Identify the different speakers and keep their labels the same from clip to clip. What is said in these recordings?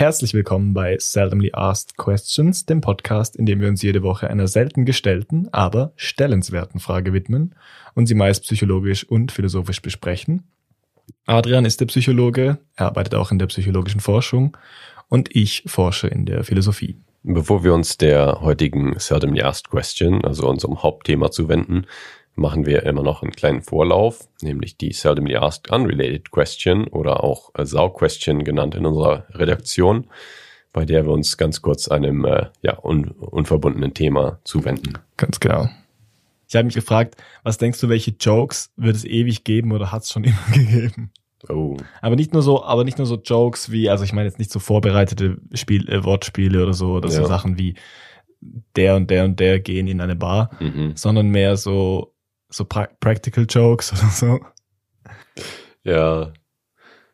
Speaker 1: Herzlich willkommen bei Seldomly Asked Questions, dem Podcast, in dem wir uns jede Woche einer selten gestellten, aber stellenswerten Frage widmen und sie meist psychologisch und philosophisch besprechen. Adrian ist der Psychologe, er arbeitet auch in der psychologischen Forschung und ich forsche in der Philosophie.
Speaker 2: Bevor wir uns der heutigen Seldomly Asked Question, also unserem Hauptthema zuwenden, machen wir immer noch einen kleinen Vorlauf, nämlich die Seldomly Asked Unrelated Question oder auch Sau Question genannt in unserer Redaktion, bei der wir uns ganz kurz einem äh, ja, un unverbundenen Thema zuwenden.
Speaker 1: Ganz genau. Ich habe mich gefragt, was denkst du, welche Jokes wird es ewig geben oder hat es schon immer gegeben? Oh. Aber nicht nur so, aber nicht nur so Jokes wie, also ich meine jetzt nicht so vorbereitete Spiel, äh, Wortspiele oder so oder ja. so Sachen wie der und der und der gehen in eine Bar, mhm. sondern mehr so so pra Practical Jokes oder so.
Speaker 2: Ja,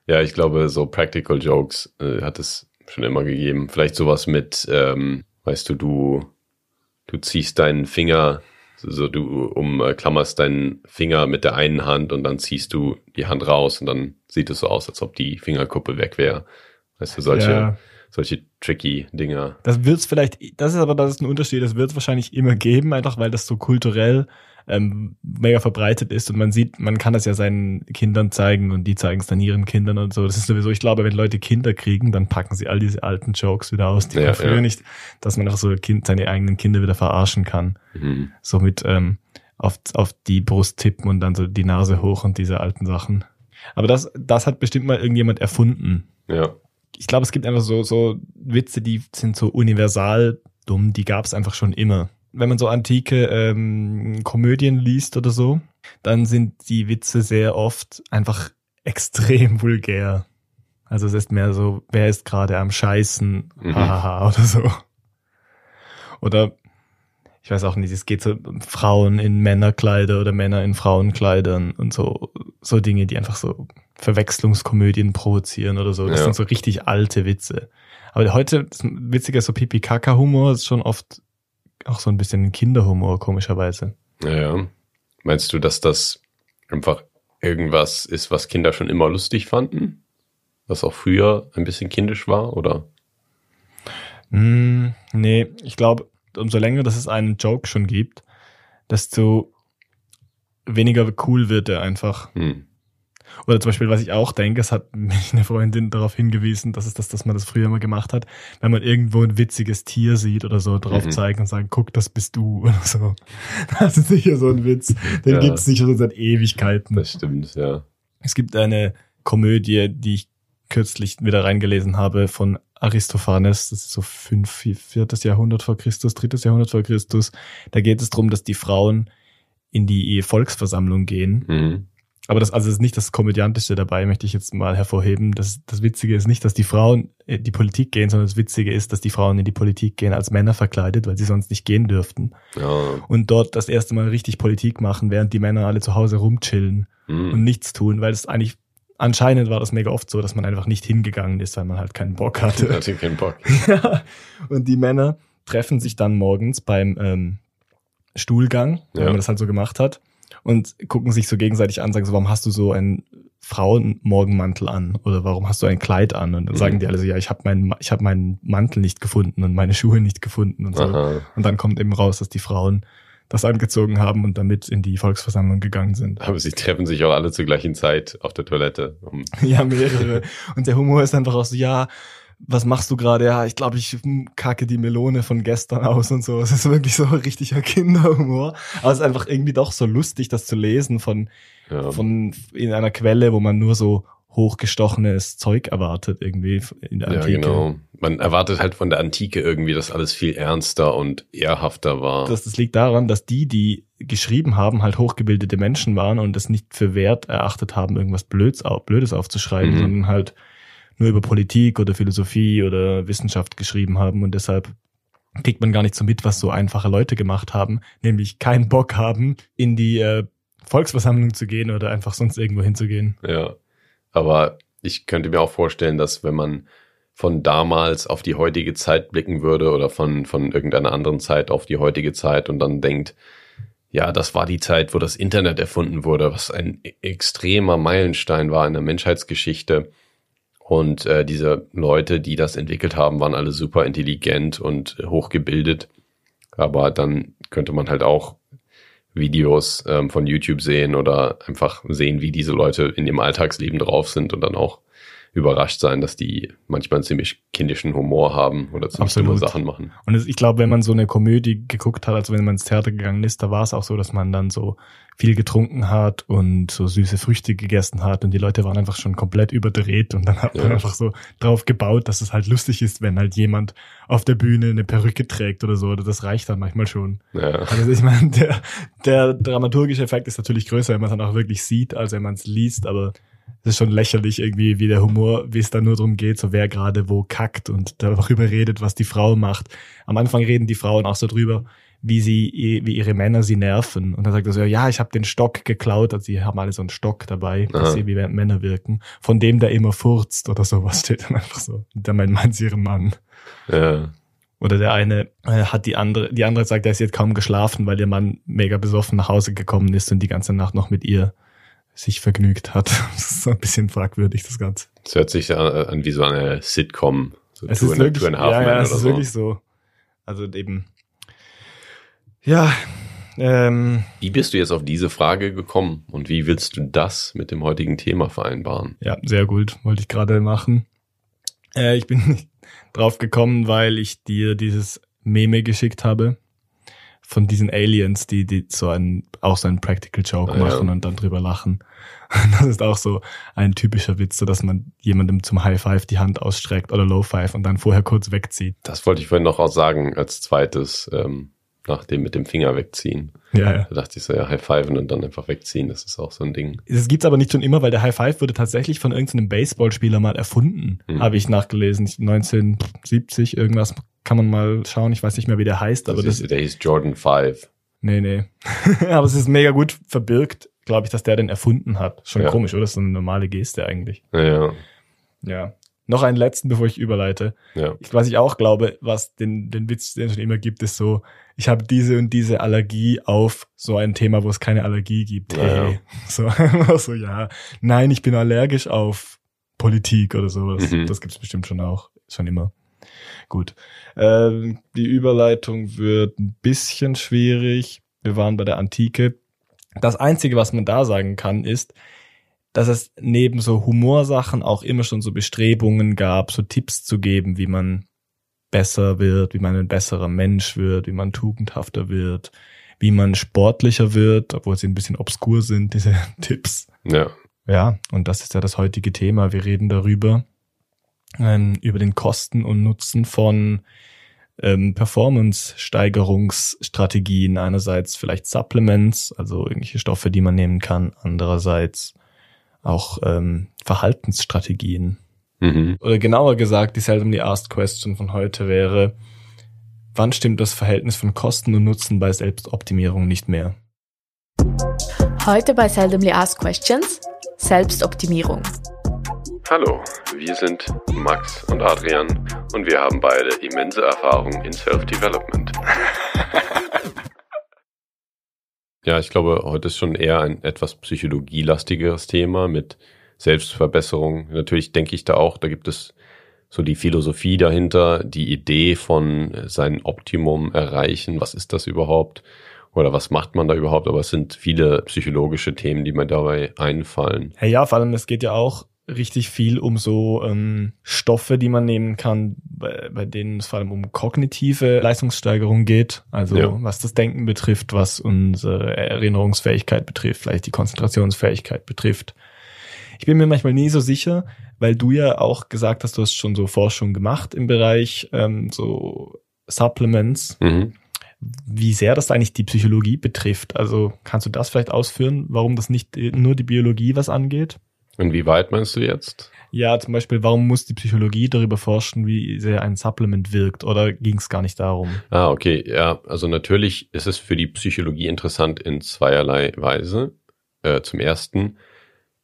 Speaker 2: ja, ich glaube, so Practical Jokes äh, hat es schon immer gegeben. Vielleicht sowas mit, ähm, weißt du, du, du ziehst deinen Finger, so du umklammerst deinen Finger mit der einen Hand und dann ziehst du die Hand raus und dann sieht es so aus, als ob die Fingerkuppe weg wäre. Weißt du, solche, ja. solche tricky Dinger.
Speaker 1: Das wird's vielleicht, das ist aber, das ist ein Unterschied, das wird es wahrscheinlich immer geben, einfach weil das so kulturell ähm, mega verbreitet ist und man sieht, man kann das ja seinen Kindern zeigen und die zeigen es dann ihren Kindern und so. Das ist sowieso, ich glaube, wenn Leute Kinder kriegen, dann packen sie all diese alten Jokes wieder aus, die ja, man früher ja. nicht, dass man auch so kind, seine eigenen Kinder wieder verarschen kann. Mhm. So mit ähm, auf, auf die Brust tippen und dann so die Nase hoch und diese alten Sachen. Aber das, das hat bestimmt mal irgendjemand erfunden.
Speaker 2: Ja.
Speaker 1: Ich glaube, es gibt einfach so, so Witze, die sind so universal dumm, die gab es einfach schon immer wenn man so antike ähm, Komödien liest oder so, dann sind die Witze sehr oft einfach extrem vulgär. Also es ist mehr so, wer ist gerade am Scheißen, mhm. hahaha oder so. Oder ich weiß auch nicht, es geht so um Frauen in Männerkleider oder Männer in Frauenkleidern und so, so Dinge, die einfach so Verwechslungskomödien provozieren oder so. Das ja. sind so richtig alte Witze. Aber heute, witziger so Pipi-Kaka-Humor ist schon oft auch so ein bisschen Kinderhumor, komischerweise.
Speaker 2: Ja. Meinst du, dass das einfach irgendwas ist, was Kinder schon immer lustig fanden? Was auch früher ein bisschen kindisch war, oder?
Speaker 1: Mm, nee, ich glaube, umso länger, dass es einen Joke schon gibt, desto weniger cool wird er einfach. Hm. Oder zum Beispiel, was ich auch denke, es hat mich eine Freundin darauf hingewiesen, dass es das, dass man das früher mal gemacht hat, wenn man irgendwo ein witziges Tier sieht oder so, drauf mhm. zeigen und sagen, guck, das bist du oder so. Das ist sicher so ein Witz. Den ja. gibt's nicht schon seit Ewigkeiten.
Speaker 2: Das stimmt, ja.
Speaker 1: Es gibt eine Komödie, die ich kürzlich wieder reingelesen habe von Aristophanes, das ist so fünf, viertes Jahrhundert vor Christus, drittes Jahrhundert vor Christus. Da geht es darum, dass die Frauen in die Volksversammlung gehen mhm. Aber das, also ist nicht das Komödiantische dabei, möchte ich jetzt mal hervorheben. Das, das Witzige ist nicht, dass die Frauen in die Politik gehen, sondern das Witzige ist, dass die Frauen in die Politik gehen als Männer verkleidet, weil sie sonst nicht gehen dürften. Ja. Und dort das erste Mal richtig Politik machen, während die Männer alle zu Hause rumchillen mhm. und nichts tun, weil es eigentlich anscheinend war das mega oft so, dass man einfach nicht hingegangen ist, weil man halt keinen Bock hatte.
Speaker 2: hatte keinen Bock.
Speaker 1: ja. Und die Männer treffen sich dann morgens beim ähm, Stuhlgang, ja. wenn man das halt so gemacht hat und gucken sich so gegenseitig an, sagen so, warum hast du so einen Frauenmorgenmantel an oder warum hast du ein Kleid an? Und dann mhm. sagen die alle so, ja, ich habe meinen, ich habe meinen Mantel nicht gefunden und meine Schuhe nicht gefunden und so. Aha. Und dann kommt eben raus, dass die Frauen das angezogen haben und damit in die Volksversammlung gegangen sind.
Speaker 2: Aber sie treffen sich auch alle zur gleichen Zeit auf der Toilette.
Speaker 1: Ja, mehrere. Und der Humor ist einfach auch so, ja, was machst du gerade? Ja, ich glaube, ich kacke die Melone von gestern aus und so. Es ist wirklich so richtiger Kinderhumor. Aber es ist einfach irgendwie doch so lustig, das zu lesen von, ja. von in einer Quelle, wo man nur so hochgestochenes Zeug erwartet irgendwie in der Antike. Ja, genau.
Speaker 2: Man erwartet halt von der Antike irgendwie, dass alles viel ernster und ehrhafter war.
Speaker 1: Das, das liegt daran, dass die, die geschrieben haben, halt hochgebildete Menschen waren und es nicht für wert erachtet haben, irgendwas Blöds, Blödes aufzuschreiben, mhm. sondern halt nur über Politik oder Philosophie oder Wissenschaft geschrieben haben und deshalb kriegt man gar nicht so mit, was so einfache Leute gemacht haben, nämlich keinen Bock haben, in die äh, Volksversammlung zu gehen oder einfach sonst irgendwo hinzugehen.
Speaker 2: Ja, aber ich könnte mir auch vorstellen, dass wenn man von damals auf die heutige Zeit blicken würde oder von, von irgendeiner anderen Zeit auf die heutige Zeit und dann denkt, ja, das war die Zeit, wo das Internet erfunden wurde, was ein extremer Meilenstein war in der Menschheitsgeschichte Und äh, diese Leute, die das entwickelt haben, waren alle super intelligent und hochgebildet. Aber dann könnte man halt auch Videos ähm, von YouTube sehen oder einfach sehen, wie diese Leute in ihrem Alltagsleben drauf sind und dann auch überrascht sein, dass die manchmal einen ziemlich kindischen Humor haben oder ziemlich dumme Sachen machen.
Speaker 1: Und es, ich glaube, wenn man so eine Komödie geguckt hat, also wenn man ins Theater gegangen ist, da war es auch so, dass man dann so viel getrunken hat und so süße Früchte gegessen hat und die Leute waren einfach schon komplett überdreht und dann hat man ja. einfach so drauf gebaut, dass es halt lustig ist, wenn halt jemand auf der Bühne eine Perücke trägt oder so, oder das reicht dann manchmal schon. Ja. Also ich meine, der, der dramaturgische Effekt ist natürlich größer, wenn man es dann auch wirklich sieht, als wenn man es liest, aber es ist schon lächerlich irgendwie, wie der Humor, wie es da nur darum geht, so wer gerade wo kackt und darüber redet, was die Frau macht. Am Anfang reden die Frauen auch so drüber, wie sie, wie ihre Männer sie nerven. Und dann sagt er so, ja, ich habe den Stock geklaut. Also sie haben alle so einen Stock dabei, dass sie wie Männer wirken. Von dem der immer furzt oder sowas steht dann einfach so. Und dann meint sie ihren Mann. Ja. Oder der eine äh, hat die andere, die andere sagt, dass sie hat kaum geschlafen, weil ihr Mann mega besoffen nach Hause gekommen ist und die ganze Nacht noch mit ihr sich vergnügt hat. Das ist so ein bisschen fragwürdig, das Ganze.
Speaker 2: Es hört sich an, an wie so eine Sitcom. So
Speaker 1: es ist wirklich, ja, ja, es ist so. wirklich so. Also eben, ja. Ähm,
Speaker 2: wie bist du jetzt auf diese Frage gekommen und wie willst du das mit dem heutigen Thema vereinbaren?
Speaker 1: Ja, sehr gut, wollte ich gerade machen. Äh, ich bin drauf gekommen, weil ich dir dieses Meme geschickt habe von diesen Aliens, die, die so ein, auch so einen Practical Joke ah, machen ja. und dann drüber lachen. Das ist auch so ein typischer Witz, so dass man jemandem zum High Five die Hand ausstreckt oder Low Five und dann vorher kurz wegzieht.
Speaker 2: Das wollte ich vorhin noch auch sagen als zweites, ähm, nach dem mit dem Finger wegziehen. Ja, ja. Da dachte ich so, ja, High Fiven und dann einfach wegziehen, das ist auch so ein Ding.
Speaker 1: Das gibt's aber nicht schon immer, weil der High Five wurde tatsächlich von irgendeinem Baseballspieler mal erfunden, hm. habe ich nachgelesen. 1970 irgendwas kann man mal schauen. Ich weiß nicht mehr, wie der heißt, aber
Speaker 2: das,
Speaker 1: das
Speaker 2: der hieß Jordan 5.
Speaker 1: Nee, nee. aber es ist mega gut verbirgt, glaube ich, dass der den erfunden hat. Schon ja. komisch, oder? Das ist eine normale Geste eigentlich.
Speaker 2: Ja, ja.
Speaker 1: Noch einen letzten, bevor ich überleite. Ja. Ich, was ich auch glaube, was den, den Witz, den es schon immer gibt, ist so, ich habe diese und diese Allergie auf so ein Thema, wo es keine Allergie gibt. Hey. So, so, ja. Nein, ich bin allergisch auf Politik oder sowas. Mhm. Das gibt's bestimmt schon auch. Schon immer. Gut. Ähm, die Überleitung wird ein bisschen schwierig. Wir waren bei der Antike. Das Einzige, was man da sagen kann, ist, dass es neben so Humorsachen auch immer schon so Bestrebungen gab, so Tipps zu geben, wie man besser wird, wie man ein besserer Mensch wird, wie man tugendhafter wird, wie man sportlicher wird, obwohl sie ein bisschen obskur sind, diese Tipps.
Speaker 2: Ja.
Speaker 1: Ja, und das ist ja das heutige Thema. Wir reden darüber, ähm, über den Kosten und Nutzen von ähm, Performance-Steigerungsstrategien. Einerseits vielleicht Supplements, also irgendwelche Stoffe, die man nehmen kann. Andererseits auch ähm, Verhaltensstrategien. Mhm. Oder genauer gesagt, die seldomly asked question von heute wäre, wann stimmt das Verhältnis von Kosten und Nutzen bei Selbstoptimierung nicht mehr?
Speaker 3: Heute bei Seldomly Asked Questions Selbstoptimierung.
Speaker 2: Hallo, wir sind Max und Adrian und wir haben beide immense Erfahrung in Self-Development. ja, ich glaube, heute ist schon eher ein etwas psychologielastigeres Thema mit Selbstverbesserung. Natürlich denke ich da auch, da gibt es so die Philosophie dahinter, die Idee von sein Optimum erreichen. Was ist das überhaupt? Oder was macht man da überhaupt? Aber es sind viele psychologische Themen, die mir dabei einfallen.
Speaker 1: Ja, ja, vor allem, es geht ja auch richtig viel um so ähm, Stoffe, die man nehmen kann, bei, bei denen es vor allem um kognitive Leistungssteigerung geht. Also ja. was das Denken betrifft, was unsere Erinnerungsfähigkeit betrifft, vielleicht die Konzentrationsfähigkeit betrifft. Ich bin mir manchmal nie so sicher, weil du ja auch gesagt hast, du hast schon so Forschung gemacht im Bereich ähm, so Supplements. Mhm. Wie sehr das eigentlich die Psychologie betrifft. Also kannst du das vielleicht ausführen, warum das nicht nur die Biologie was angeht?
Speaker 2: Inwieweit meinst du jetzt?
Speaker 1: Ja, zum Beispiel, warum muss die Psychologie darüber forschen, wie sehr ein Supplement wirkt? Oder ging es gar nicht darum?
Speaker 2: Ah, okay. Ja, also natürlich ist es für die Psychologie interessant in zweierlei Weise. Äh, zum ersten,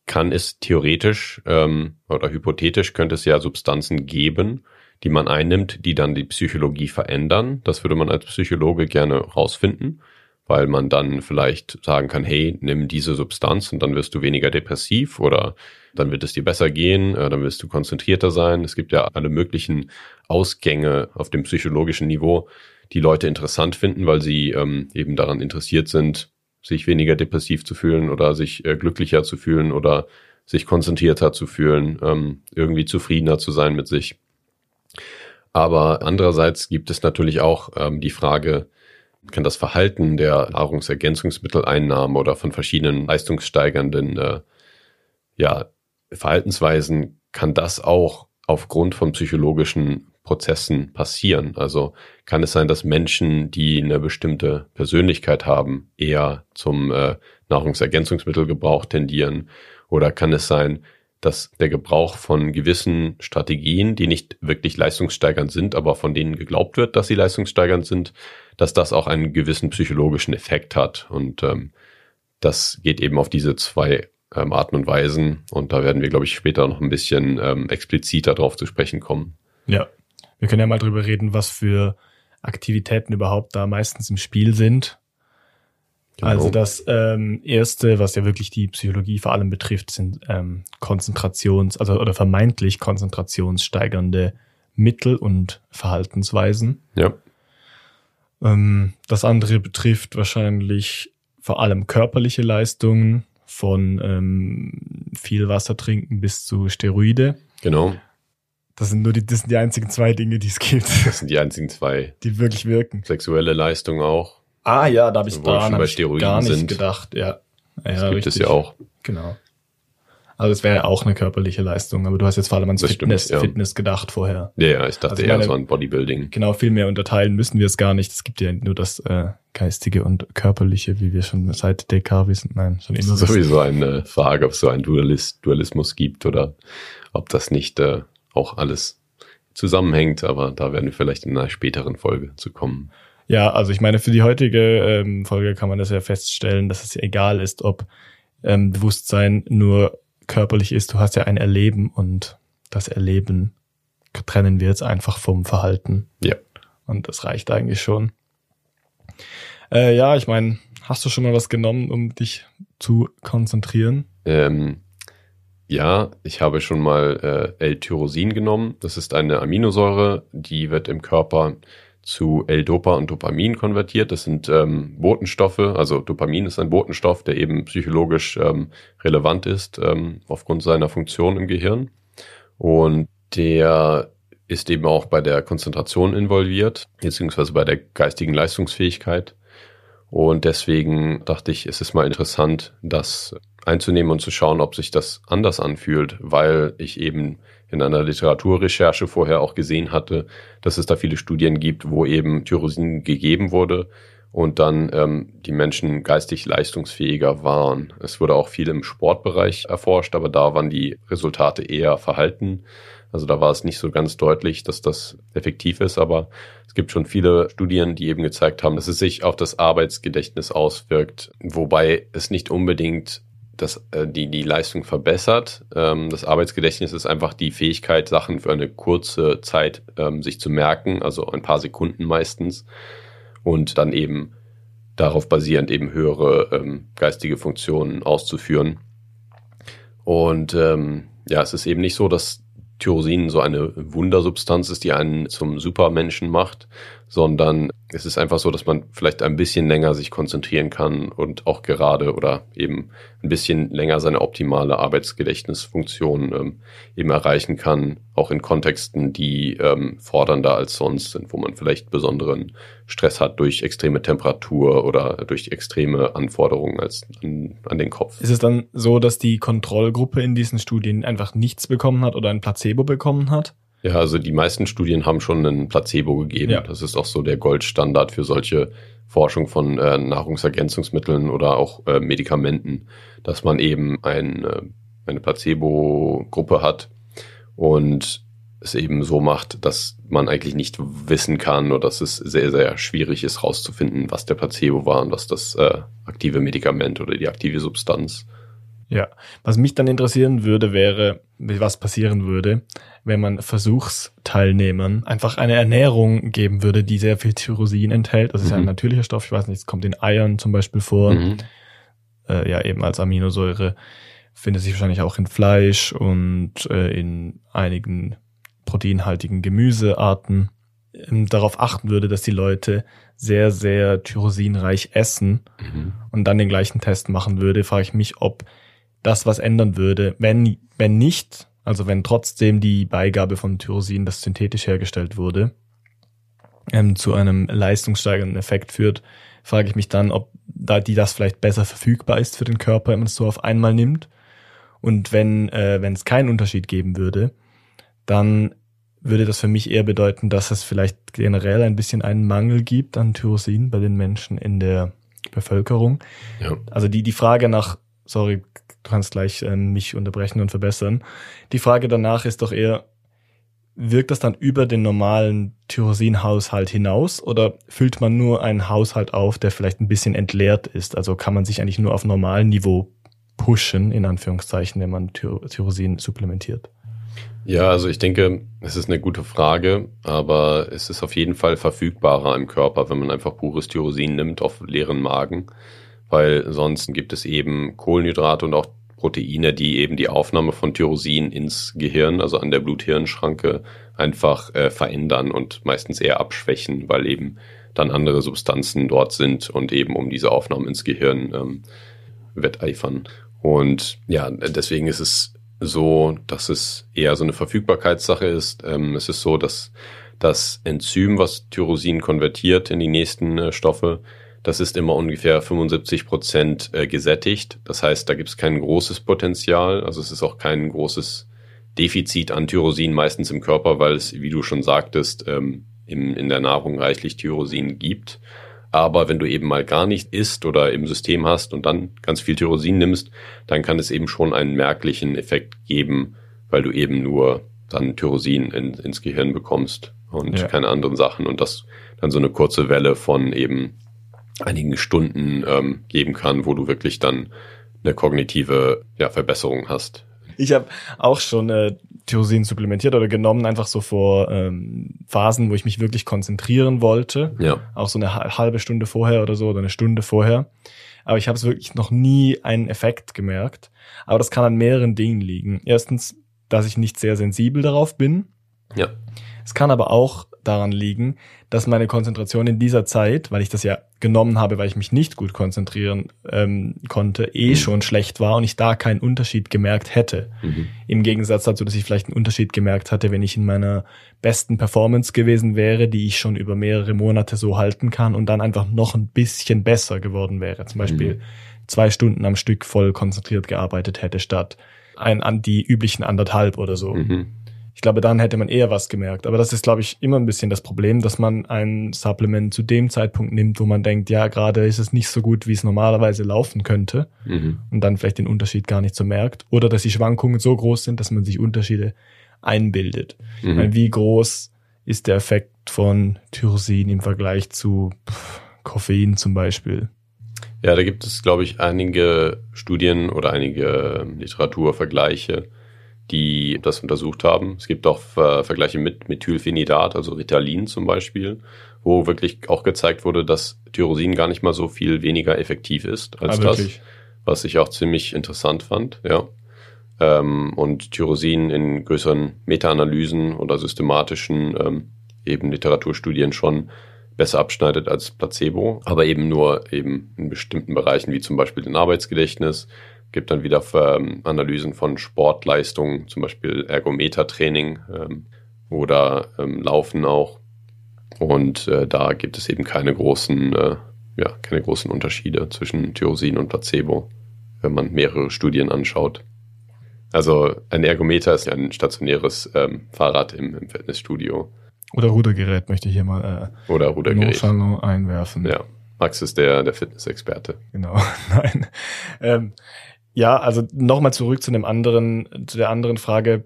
Speaker 2: kann es theoretisch ähm, oder hypothetisch könnte es ja Substanzen geben, die man einnimmt, die dann die Psychologie verändern. Das würde man als Psychologe gerne rausfinden. Weil man dann vielleicht sagen kann, hey, nimm diese Substanz und dann wirst du weniger depressiv oder dann wird es dir besser gehen, äh, dann wirst du konzentrierter sein. Es gibt ja alle möglichen Ausgänge auf dem psychologischen Niveau, die Leute interessant finden, weil sie ähm, eben daran interessiert sind, sich weniger depressiv zu fühlen oder sich äh, glücklicher zu fühlen oder sich konzentrierter zu fühlen, ähm, irgendwie zufriedener zu sein mit sich. Aber andererseits gibt es natürlich auch ähm, die Frage, kann das Verhalten der Nahrungsergänzungsmitteleinnahmen oder von verschiedenen leistungssteigernden äh, ja, Verhaltensweisen, kann das auch aufgrund von psychologischen Prozessen passieren? Also kann es sein, dass Menschen, die eine bestimmte Persönlichkeit haben, eher zum äh, Nahrungsergänzungsmittelgebrauch tendieren? Oder kann es sein, dass der Gebrauch von gewissen Strategien, die nicht wirklich leistungssteigernd sind, aber von denen geglaubt wird, dass sie leistungssteigernd sind, dass das auch einen gewissen psychologischen Effekt hat. Und ähm, das geht eben auf diese zwei ähm, Arten und Weisen. Und da werden wir, glaube ich, später noch ein bisschen ähm, expliziter drauf zu sprechen kommen.
Speaker 1: Ja, wir können ja mal drüber reden, was für Aktivitäten überhaupt da meistens im Spiel sind. Genau. Also das ähm, erste, was ja wirklich die Psychologie vor allem betrifft, sind ähm, Konzentrations-, also oder vermeintlich konzentrationssteigernde Mittel und Verhaltensweisen.
Speaker 2: Ja.
Speaker 1: Ähm, das andere betrifft wahrscheinlich vor allem körperliche Leistungen, von ähm, viel Wasser trinken bis zu Steroide.
Speaker 2: Genau.
Speaker 1: Das sind nur die, das sind die einzigen zwei Dinge, die es gibt.
Speaker 2: Das sind die einzigen zwei.
Speaker 1: Die wirklich wirken.
Speaker 2: Sexuelle Leistung auch.
Speaker 1: Ah ja, da habe ich, daran
Speaker 2: hab ich
Speaker 1: gar nicht
Speaker 2: sind.
Speaker 1: gedacht. Ja, ja
Speaker 2: das gibt richtig. es ja auch.
Speaker 1: Genau. Also es wäre ja auch eine körperliche Leistung, aber du hast jetzt vor allem ans Fitness, stimmt, ja. Fitness gedacht vorher.
Speaker 2: Ja, ja ich dachte also eher meine, so an Bodybuilding.
Speaker 1: Genau, viel mehr unterteilen müssen wir es gar nicht. Es gibt ja nur das äh, geistige und körperliche, wie wir schon seit DK wissen. Nein, schon
Speaker 2: immer. Das ist sowieso eine Frage, ob es so einen Dualist, Dualismus gibt oder ob das nicht äh, auch alles zusammenhängt, aber da werden wir vielleicht in einer späteren Folge zu kommen.
Speaker 1: Ja, also ich meine, für die heutige ähm, Folge kann man das ja feststellen, dass es egal ist, ob ähm, Bewusstsein nur körperlich ist. Du hast ja ein Erleben und das Erleben trennen wir jetzt einfach vom Verhalten.
Speaker 2: Ja.
Speaker 1: Und das reicht eigentlich schon. Äh, ja, ich meine, hast du schon mal was genommen, um dich zu konzentrieren?
Speaker 2: Ähm, ja, ich habe schon mal äh, L-Tyrosin genommen. Das ist eine Aminosäure, die wird im Körper zu L-Dopa und Dopamin konvertiert. Das sind ähm, Botenstoffe, also Dopamin ist ein Botenstoff, der eben psychologisch ähm, relevant ist ähm, aufgrund seiner Funktion im Gehirn. Und der ist eben auch bei der Konzentration involviert, beziehungsweise bei der geistigen Leistungsfähigkeit. Und deswegen dachte ich, es ist mal interessant, das einzunehmen und zu schauen, ob sich das anders anfühlt, weil ich eben in einer Literaturrecherche vorher auch gesehen hatte, dass es da viele Studien gibt, wo eben Tyrosin gegeben wurde und dann ähm, die Menschen geistig leistungsfähiger waren. Es wurde auch viel im Sportbereich erforscht, aber da waren die Resultate eher verhalten. Also da war es nicht so ganz deutlich, dass das effektiv ist, aber es gibt schon viele Studien, die eben gezeigt haben, dass es sich auf das Arbeitsgedächtnis auswirkt, wobei es nicht unbedingt das, äh, die, die Leistung verbessert. Ähm, das Arbeitsgedächtnis ist einfach die Fähigkeit, Sachen für eine kurze Zeit ähm, sich zu merken, also ein paar Sekunden meistens, und dann eben darauf basierend eben höhere ähm, geistige Funktionen auszuführen. Und ja, es ist eben nicht so, dass Tyrosin so eine Wundersubstanz ist, die einen zum Supermenschen macht, sondern es ist einfach so, dass man vielleicht ein bisschen länger sich konzentrieren kann und auch gerade oder eben ein bisschen länger seine optimale Arbeitsgedächtnisfunktion ähm, eben erreichen kann, auch in Kontexten, die ähm, fordernder als sonst sind, wo man vielleicht besonderen Stress hat durch extreme Temperatur oder durch extreme Anforderungen als an, an den Kopf.
Speaker 1: Ist es dann so, dass die Kontrollgruppe in diesen Studien einfach nichts bekommen hat oder ein Placebo bekommen hat?
Speaker 2: Ja, also die meisten Studien haben schon einen Placebo gegeben. Ja. Das ist auch so der Goldstandard für solche Forschung von äh, Nahrungsergänzungsmitteln oder auch äh, Medikamenten, dass man eben ein, äh, eine Placebo-Gruppe hat und es eben so macht, dass man eigentlich nicht wissen kann oder dass es sehr, sehr schwierig ist, rauszufinden, was der Placebo war und was das äh, aktive Medikament oder die aktive Substanz
Speaker 1: Ja, was mich dann interessieren würde, wäre, was passieren würde, wenn man Versuchsteilnehmern einfach eine Ernährung geben würde, die sehr viel Tyrosin enthält. Das ist ja ein mhm. natürlicher Stoff, ich weiß nicht, es kommt in Eiern zum Beispiel vor. Mhm. Äh, ja, eben als Aminosäure findet sich wahrscheinlich auch in Fleisch und äh, in einigen proteinhaltigen Gemüsearten. Ähm, darauf achten würde, dass die Leute sehr, sehr tyrosinreich essen mhm. und dann den gleichen Test machen würde, frage ich mich, ob das was ändern würde. Wenn, wenn nicht, also wenn trotzdem die Beigabe von Tyrosin, das synthetisch hergestellt wurde, ähm, zu einem leistungssteigernden Effekt führt, frage ich mich dann, ob da die das vielleicht besser verfügbar ist für den Körper, wenn man es so auf einmal nimmt. Und wenn äh, wenn es keinen Unterschied geben würde, dann würde das für mich eher bedeuten, dass es vielleicht generell ein bisschen einen Mangel gibt an Tyrosin bei den Menschen in der Bevölkerung. Ja. Also die die Frage nach sorry, du kannst gleich äh, mich unterbrechen und verbessern. Die Frage danach ist doch eher, wirkt das dann über den normalen Tyrosin-Haushalt hinaus oder füllt man nur einen Haushalt auf, der vielleicht ein bisschen entleert ist? Also kann man sich eigentlich nur auf normalem Niveau pushen, in Anführungszeichen, wenn man Tyrosin supplementiert?
Speaker 2: Ja, also ich denke, es ist eine gute Frage, aber es ist auf jeden Fall verfügbarer im Körper, wenn man einfach pures Tyrosin nimmt auf leeren Magen weil sonst gibt es eben Kohlenhydrate und auch Proteine, die eben die Aufnahme von Tyrosin ins Gehirn, also an der Blut-Hirn-Schranke, einfach äh, verändern und meistens eher abschwächen, weil eben dann andere Substanzen dort sind und eben um diese Aufnahme ins Gehirn ähm, wetteifern. Und ja, deswegen ist es so, dass es eher so eine Verfügbarkeitssache ist. Ähm, es ist so, dass das Enzym, was Tyrosin konvertiert in die nächsten äh, Stoffe, das ist immer ungefähr 75 Prozent äh, gesättigt. Das heißt, da gibt es kein großes Potenzial. Also es ist auch kein großes Defizit an Tyrosin meistens im Körper, weil es, wie du schon sagtest, ähm, im, in der Nahrung reichlich Tyrosin gibt. Aber wenn du eben mal gar nicht isst oder im System hast und dann ganz viel Tyrosin nimmst, dann kann es eben schon einen merklichen Effekt geben, weil du eben nur dann Tyrosin in, ins Gehirn bekommst und ja. keine anderen Sachen und das dann so eine kurze Welle von eben einigen Stunden ähm, geben kann, wo du wirklich dann eine kognitive ja, Verbesserung hast.
Speaker 1: Ich habe auch schon äh, Tyrosin supplementiert oder genommen, einfach so vor ähm, Phasen, wo ich mich wirklich konzentrieren wollte. Ja. Auch so eine halbe Stunde vorher oder so oder eine Stunde vorher. Aber ich habe es wirklich noch nie einen Effekt gemerkt. Aber das kann an mehreren Dingen liegen. Erstens, dass ich nicht sehr sensibel darauf bin. Ja. Es kann aber auch daran liegen, dass meine Konzentration in dieser Zeit, weil ich das ja genommen habe, weil ich mich nicht gut konzentrieren ähm, konnte, eh mhm. schon schlecht war und ich da keinen Unterschied gemerkt hätte. Mhm. Im Gegensatz dazu, dass ich vielleicht einen Unterschied gemerkt hatte, wenn ich in meiner besten Performance gewesen wäre, die ich schon über mehrere Monate so halten kann und dann einfach noch ein bisschen besser geworden wäre. Zum Beispiel mhm. zwei Stunden am Stück voll konzentriert gearbeitet hätte, statt ein an die üblichen anderthalb oder so. Mhm. Ich glaube, dann hätte man eher was gemerkt. Aber das ist, glaube ich, immer ein bisschen das Problem, dass man ein Supplement zu dem Zeitpunkt nimmt, wo man denkt, ja, gerade ist es nicht so gut, wie es normalerweise laufen könnte mhm. und dann vielleicht den Unterschied gar nicht so merkt. Oder dass die Schwankungen so groß sind, dass man sich Unterschiede einbildet. Mhm. Meine, wie groß ist der Effekt von Tyrosin im Vergleich zu Koffein zum Beispiel?
Speaker 2: Ja, da gibt es, glaube ich, einige Studien oder einige Literaturvergleiche die das untersucht haben. Es gibt auch äh, Vergleiche mit Methylphenidat, also Ritalin zum Beispiel, wo wirklich auch gezeigt wurde, dass Tyrosin gar nicht mal so viel weniger effektiv ist als ah, das, was ich auch ziemlich interessant fand, ja. Ähm, und Tyrosin in größeren Meta-Analysen oder systematischen ähm, eben Literaturstudien schon besser abschneidet als Placebo, aber eben nur eben in bestimmten Bereichen wie zum Beispiel den Arbeitsgedächtnis, gibt dann wieder ähm, Analysen von Sportleistungen, zum Beispiel Ergometertraining ähm, oder ähm, Laufen auch. Und äh, da gibt es eben keine großen, äh, ja, keine großen Unterschiede zwischen Tyrosin und Placebo, wenn man mehrere Studien anschaut. Also ein Ergometer ist ja ein stationäres ähm, Fahrrad im, im Fitnessstudio.
Speaker 1: Oder Rudergerät möchte ich hier mal
Speaker 2: äh, Oder Rudergerät.
Speaker 1: einwerfen.
Speaker 2: Ja, Max ist der, der Fitnessexperte.
Speaker 1: Genau, nein. Ähm, ja, also nochmal zurück zu dem anderen, zu der anderen Frage,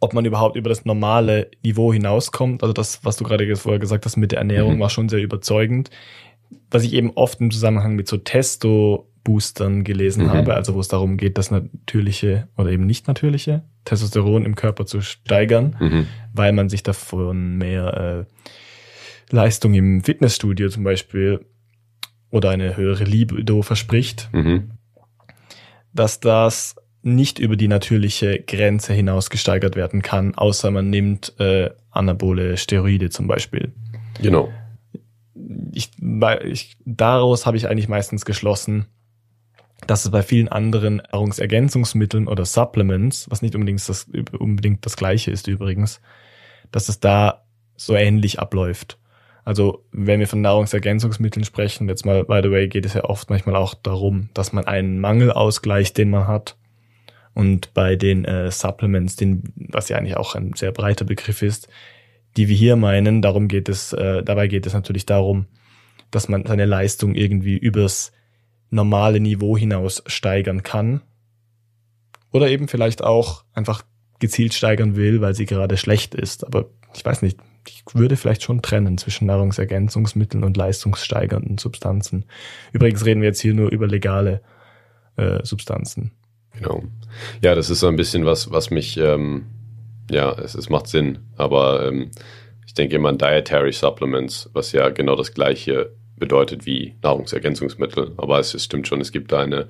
Speaker 1: ob man überhaupt über das normale Niveau hinauskommt. Also das, was du gerade vorher gesagt hast mit der Ernährung, mhm. war schon sehr überzeugend. Was ich eben oft im Zusammenhang mit so Testo Boostern gelesen
Speaker 2: Mhm.
Speaker 1: habe, also wo es darum geht, das natürliche oder eben nicht natürliche Testosteron im Körper zu steigern,
Speaker 2: Mhm.
Speaker 1: weil man sich davon mehr äh, Leistung im Fitnessstudio zum Beispiel oder eine höhere Libido verspricht,
Speaker 2: Mhm.
Speaker 1: Dass das nicht über die natürliche Grenze hinaus gesteigert werden kann, außer man nimmt äh, anabole Steroide zum Beispiel.
Speaker 2: Genau.
Speaker 1: Ich, ich, daraus habe ich eigentlich meistens geschlossen, dass es bei vielen anderen Nahrungsergänzungsmitteln oder Supplements, was nicht unbedingt das, unbedingt das gleiche ist übrigens, dass es da so ähnlich abläuft. Also wenn wir von Nahrungsergänzungsmitteln sprechen, jetzt mal, by the way, geht es ja oft manchmal auch darum, dass man einen Mangel ausgleicht, den man hat. Und bei den äh, Supplements, den, was ja eigentlich auch ein sehr breiter Begriff ist, die wir hier meinen, darum geht es, äh, dabei geht es natürlich darum, dass man seine Leistung irgendwie übers normale Niveau hinaus steigern kann. Oder eben vielleicht auch einfach gezielt steigern will, weil sie gerade schlecht ist. Aber ich weiß nicht, ich würde vielleicht schon trennen zwischen Nahrungsergänzungsmitteln und leistungssteigernden Substanzen. Übrigens reden wir jetzt hier nur über legale äh, Substanzen.
Speaker 2: Genau. Ja, das ist so ein bisschen was, was mich, ähm, ja, es, es macht Sinn, aber ähm, ich denke immer an Dietary Supplements, was ja genau das gleiche bedeutet wie Nahrungsergänzungsmittel. Aber es, es stimmt schon, es gibt da eine,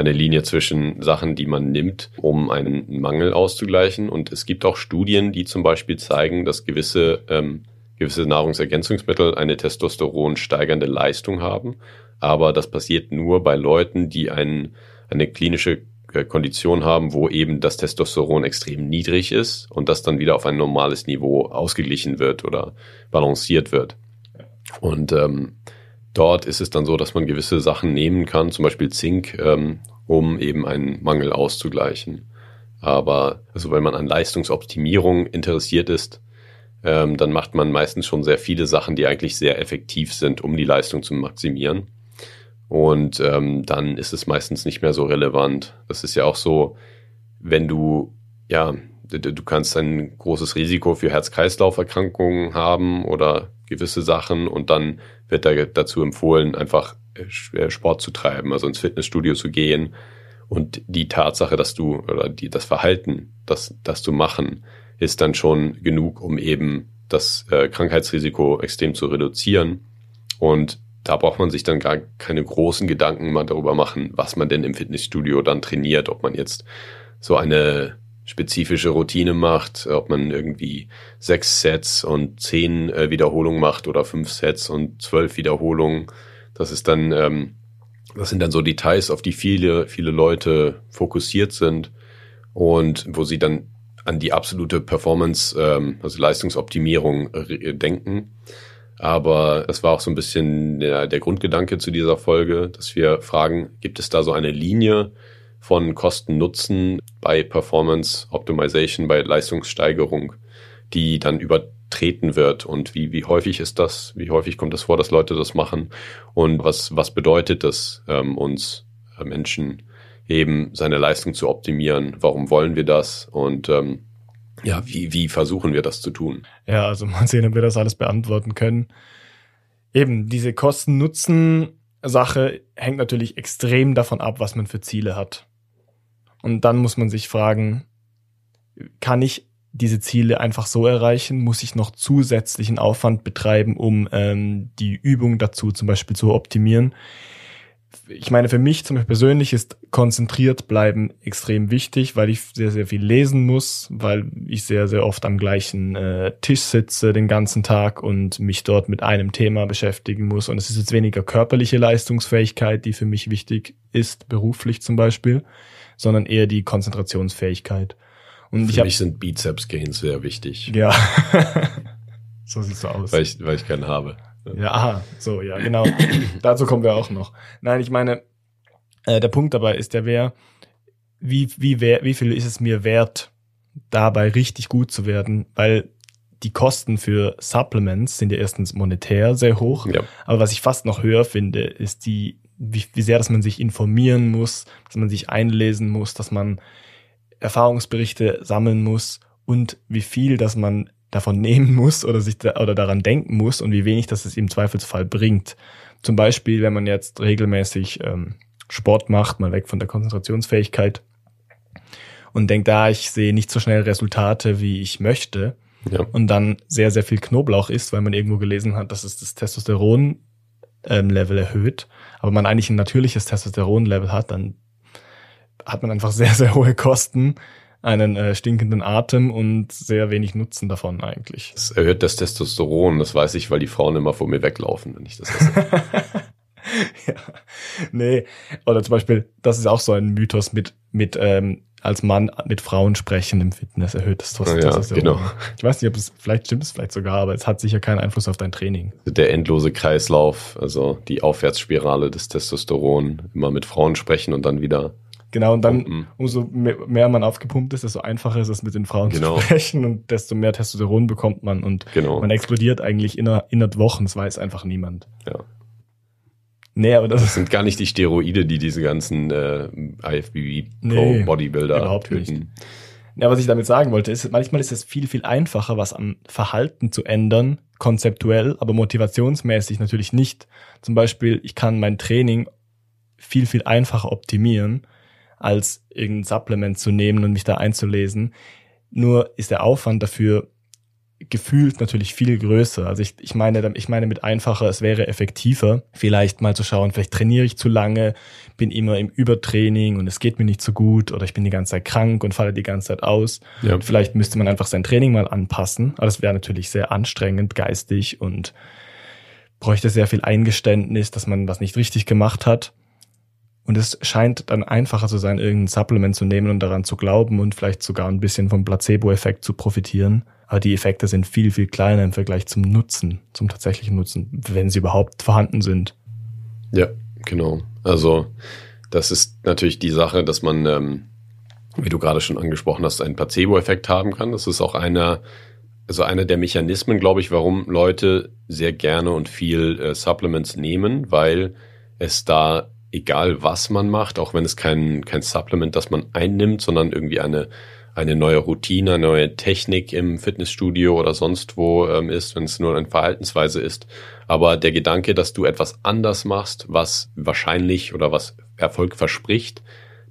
Speaker 2: eine Linie zwischen Sachen, die man nimmt, um einen Mangel auszugleichen. Und es gibt auch Studien, die zum Beispiel zeigen, dass gewisse, ähm, gewisse Nahrungsergänzungsmittel eine Testosteron steigernde Leistung haben. Aber das passiert nur bei Leuten, die einen, eine klinische äh, Kondition haben, wo eben das Testosteron extrem niedrig ist und das dann wieder auf ein normales Niveau ausgeglichen wird oder balanciert wird. Und ähm, dort ist es dann so, dass man gewisse Sachen nehmen kann, zum Beispiel Zink, ähm, um eben einen Mangel auszugleichen. Aber also wenn man an Leistungsoptimierung interessiert ist, ähm, dann macht man meistens schon sehr viele Sachen, die eigentlich sehr effektiv sind, um die Leistung zu maximieren. Und ähm, dann ist es meistens nicht mehr so relevant. Das ist ja auch so, wenn du, ja, du, kannst ein großes Risiko für Herz-Kreislauf-Erkrankungen haben oder gewisse Sachen und dann wird da dazu empfohlen, einfach Sport zu treiben, also ins Fitnessstudio zu gehen. Und die Tatsache, dass du, oder die, das Verhalten, das, das zu machen, ist dann schon genug, um eben das äh, Krankheitsrisiko extrem zu reduzieren. Und da braucht man sich dann gar keine großen Gedanken mal darüber machen, was man denn im Fitnessstudio dann trainiert, ob man jetzt so eine spezifische Routine macht, ob man irgendwie sechs Sets und zehn äh, Wiederholungen macht oder fünf Sets und zwölf Wiederholungen. Das ist dann, ähm, das sind dann so Details, auf die viele, viele Leute fokussiert sind und wo sie dann an die absolute Performance, ähm, also Leistungsoptimierung äh, denken. Aber es war auch so ein bisschen der, der Grundgedanke zu dieser Folge, dass wir fragen, gibt es da so eine Linie von Kosten-Nutzen bei Performance Optimization, bei Leistungssteigerung, die dann übertreten wird? Und wie, wie häufig ist das? Wie häufig kommt es das vor, dass Leute das machen? Und was, was bedeutet das ähm, uns äh, Menschen eben seine Leistung zu optimieren? Warum wollen wir das? Und ähm, ja, wie, wie versuchen wir das zu tun?
Speaker 1: Ja, also mal sehen, ob wir das alles beantworten können. Eben, diese Kosten-Nutzen-Sache hängt natürlich extrem davon ab, was man für Ziele hat. Und dann muss man sich fragen, kann ich diese Ziele einfach so erreichen? Muss ich noch zusätzlichen Aufwand betreiben, um ähm, die Übung dazu zum Beispiel zu optimieren? ich meine, für mich zum Beispiel persönlich ist konzentriert bleiben extrem wichtig, weil ich sehr, sehr viel lesen muss, weil ich sehr, sehr oft am gleichen äh, Tisch sitze den ganzen Tag und mich dort mit einem Thema beschäftigen muss. Und es ist jetzt weniger körperliche Leistungsfähigkeit, die für mich wichtig ist, beruflich zum Beispiel, sondern eher die Konzentrationsfähigkeit. Und
Speaker 2: für
Speaker 1: ich hab,
Speaker 2: mich sind Bizeps Gains sehr wichtig.
Speaker 1: Ja. so sieht's so aus.
Speaker 2: Weil ich, weil ich keinen habe.
Speaker 1: Ja, aha, so, ja, genau. Dazu kommen wir auch noch. Nein, ich meine, äh, der Punkt dabei ist ja, wer, wie, wie, wer, wie viel ist es mir wert, dabei richtig gut zu werden, weil die Kosten für Supplements sind ja erstens monetär sehr hoch,
Speaker 2: Ja.
Speaker 1: aber was ich fast noch höher finde, ist die, wie, wie sehr, dass man sich informieren muss, dass man sich einlesen muss, dass man Erfahrungsberichte sammeln muss und wie viel, dass man davon nehmen muss oder sich da, oder daran denken muss und wie wenig das es im Zweifelsfall bringt. Zum Beispiel, wenn man jetzt regelmäßig ähm, Sport macht, mal weg von der Konzentrationsfähigkeit und denkt, da ah, ich sehe nicht so schnell Resultate, wie ich möchte. Ja. Und dann sehr, sehr viel Knoblauch isst, weil man irgendwo gelesen hat, dass es das Testosteron ähm, erhöht, aber man eigentlich ein natürliches Testosteron-Level hat, dann hat man einfach sehr, sehr hohe Kosten, einen äh, stinkenden Atem und sehr wenig Nutzen davon eigentlich.
Speaker 2: Es erhöht das Testosteron, das weiß ich, weil die Frauen immer vor mir weglaufen, wenn ich das esse.
Speaker 1: ja. Nee, oder zum Beispiel, das ist auch so ein Mythos mit, mit ähm, als Mann mit Frauen sprechen im Fitness erhöht das
Speaker 2: Testosteron. Ja, genau.
Speaker 1: Ich weiß nicht, ob es, vielleicht stimmt es vielleicht sogar, aber es hat sicher keinen Einfluss auf dein Training.
Speaker 2: Der endlose Kreislauf, also die Aufwärtsspirale des Testosteron, immer mit Frauen sprechen und dann wieder
Speaker 1: Genau, und dann, pumpen. umso mehr man aufgepumpt ist, desto einfacher ist es, mit den Frauen genau. zu sprechen und desto mehr Testosteron bekommt man und genau. man explodiert eigentlich inner, innerhalb Wochen, das weiß einfach niemand.
Speaker 2: Ja. Nee, aber das, das sind gar nicht die Steroide, die diese ganzen äh, IFBB Pro nee, Bodybuilder
Speaker 1: überhaupt töten. nicht. Ja, was ich damit sagen wollte, ist, manchmal ist es viel, viel einfacher, was am Verhalten zu ändern, konzeptuell, aber motivationsmäßig natürlich nicht. Zum Beispiel, ich kann mein Training viel, viel einfacher optimieren, als irgendein Supplement zu nehmen und mich da einzulesen. Nur ist der Aufwand dafür gefühlt natürlich viel größer. Also ich, ich meine, ich meine mit einfacher, es wäre effektiver, vielleicht mal zu schauen, vielleicht trainiere ich zu lange, bin immer im Übertraining und es geht mir nicht so gut oder ich bin die ganze Zeit krank und falle die ganze Zeit aus. Ja. Und vielleicht müsste man einfach sein Training mal anpassen. Aber das wäre natürlich sehr anstrengend, geistig und bräuchte sehr viel Eingeständnis, dass man was nicht richtig gemacht hat. Und es scheint dann einfacher zu sein, irgendein Supplement zu nehmen und daran zu glauben und vielleicht sogar ein bisschen vom Placebo-Effekt zu profitieren. Aber die Effekte sind viel, viel kleiner im Vergleich zum Nutzen, zum tatsächlichen Nutzen, wenn sie überhaupt vorhanden sind.
Speaker 2: Ja, genau. Also das ist natürlich die Sache, dass man, ähm, wie du gerade schon angesprochen hast, einen Placebo-Effekt haben kann. Das ist auch einer, also einer der Mechanismen, glaube ich, warum Leute sehr gerne und viel äh, Supplements nehmen, weil es da egal was man macht, auch wenn es kein, kein Supplement, das man einnimmt, sondern irgendwie eine, eine neue Routine, eine neue Technik im Fitnessstudio oder sonst wo ähm, ist, wenn es nur eine Verhaltensweise ist. Aber der Gedanke, dass du etwas anders machst, was wahrscheinlich oder was Erfolg verspricht,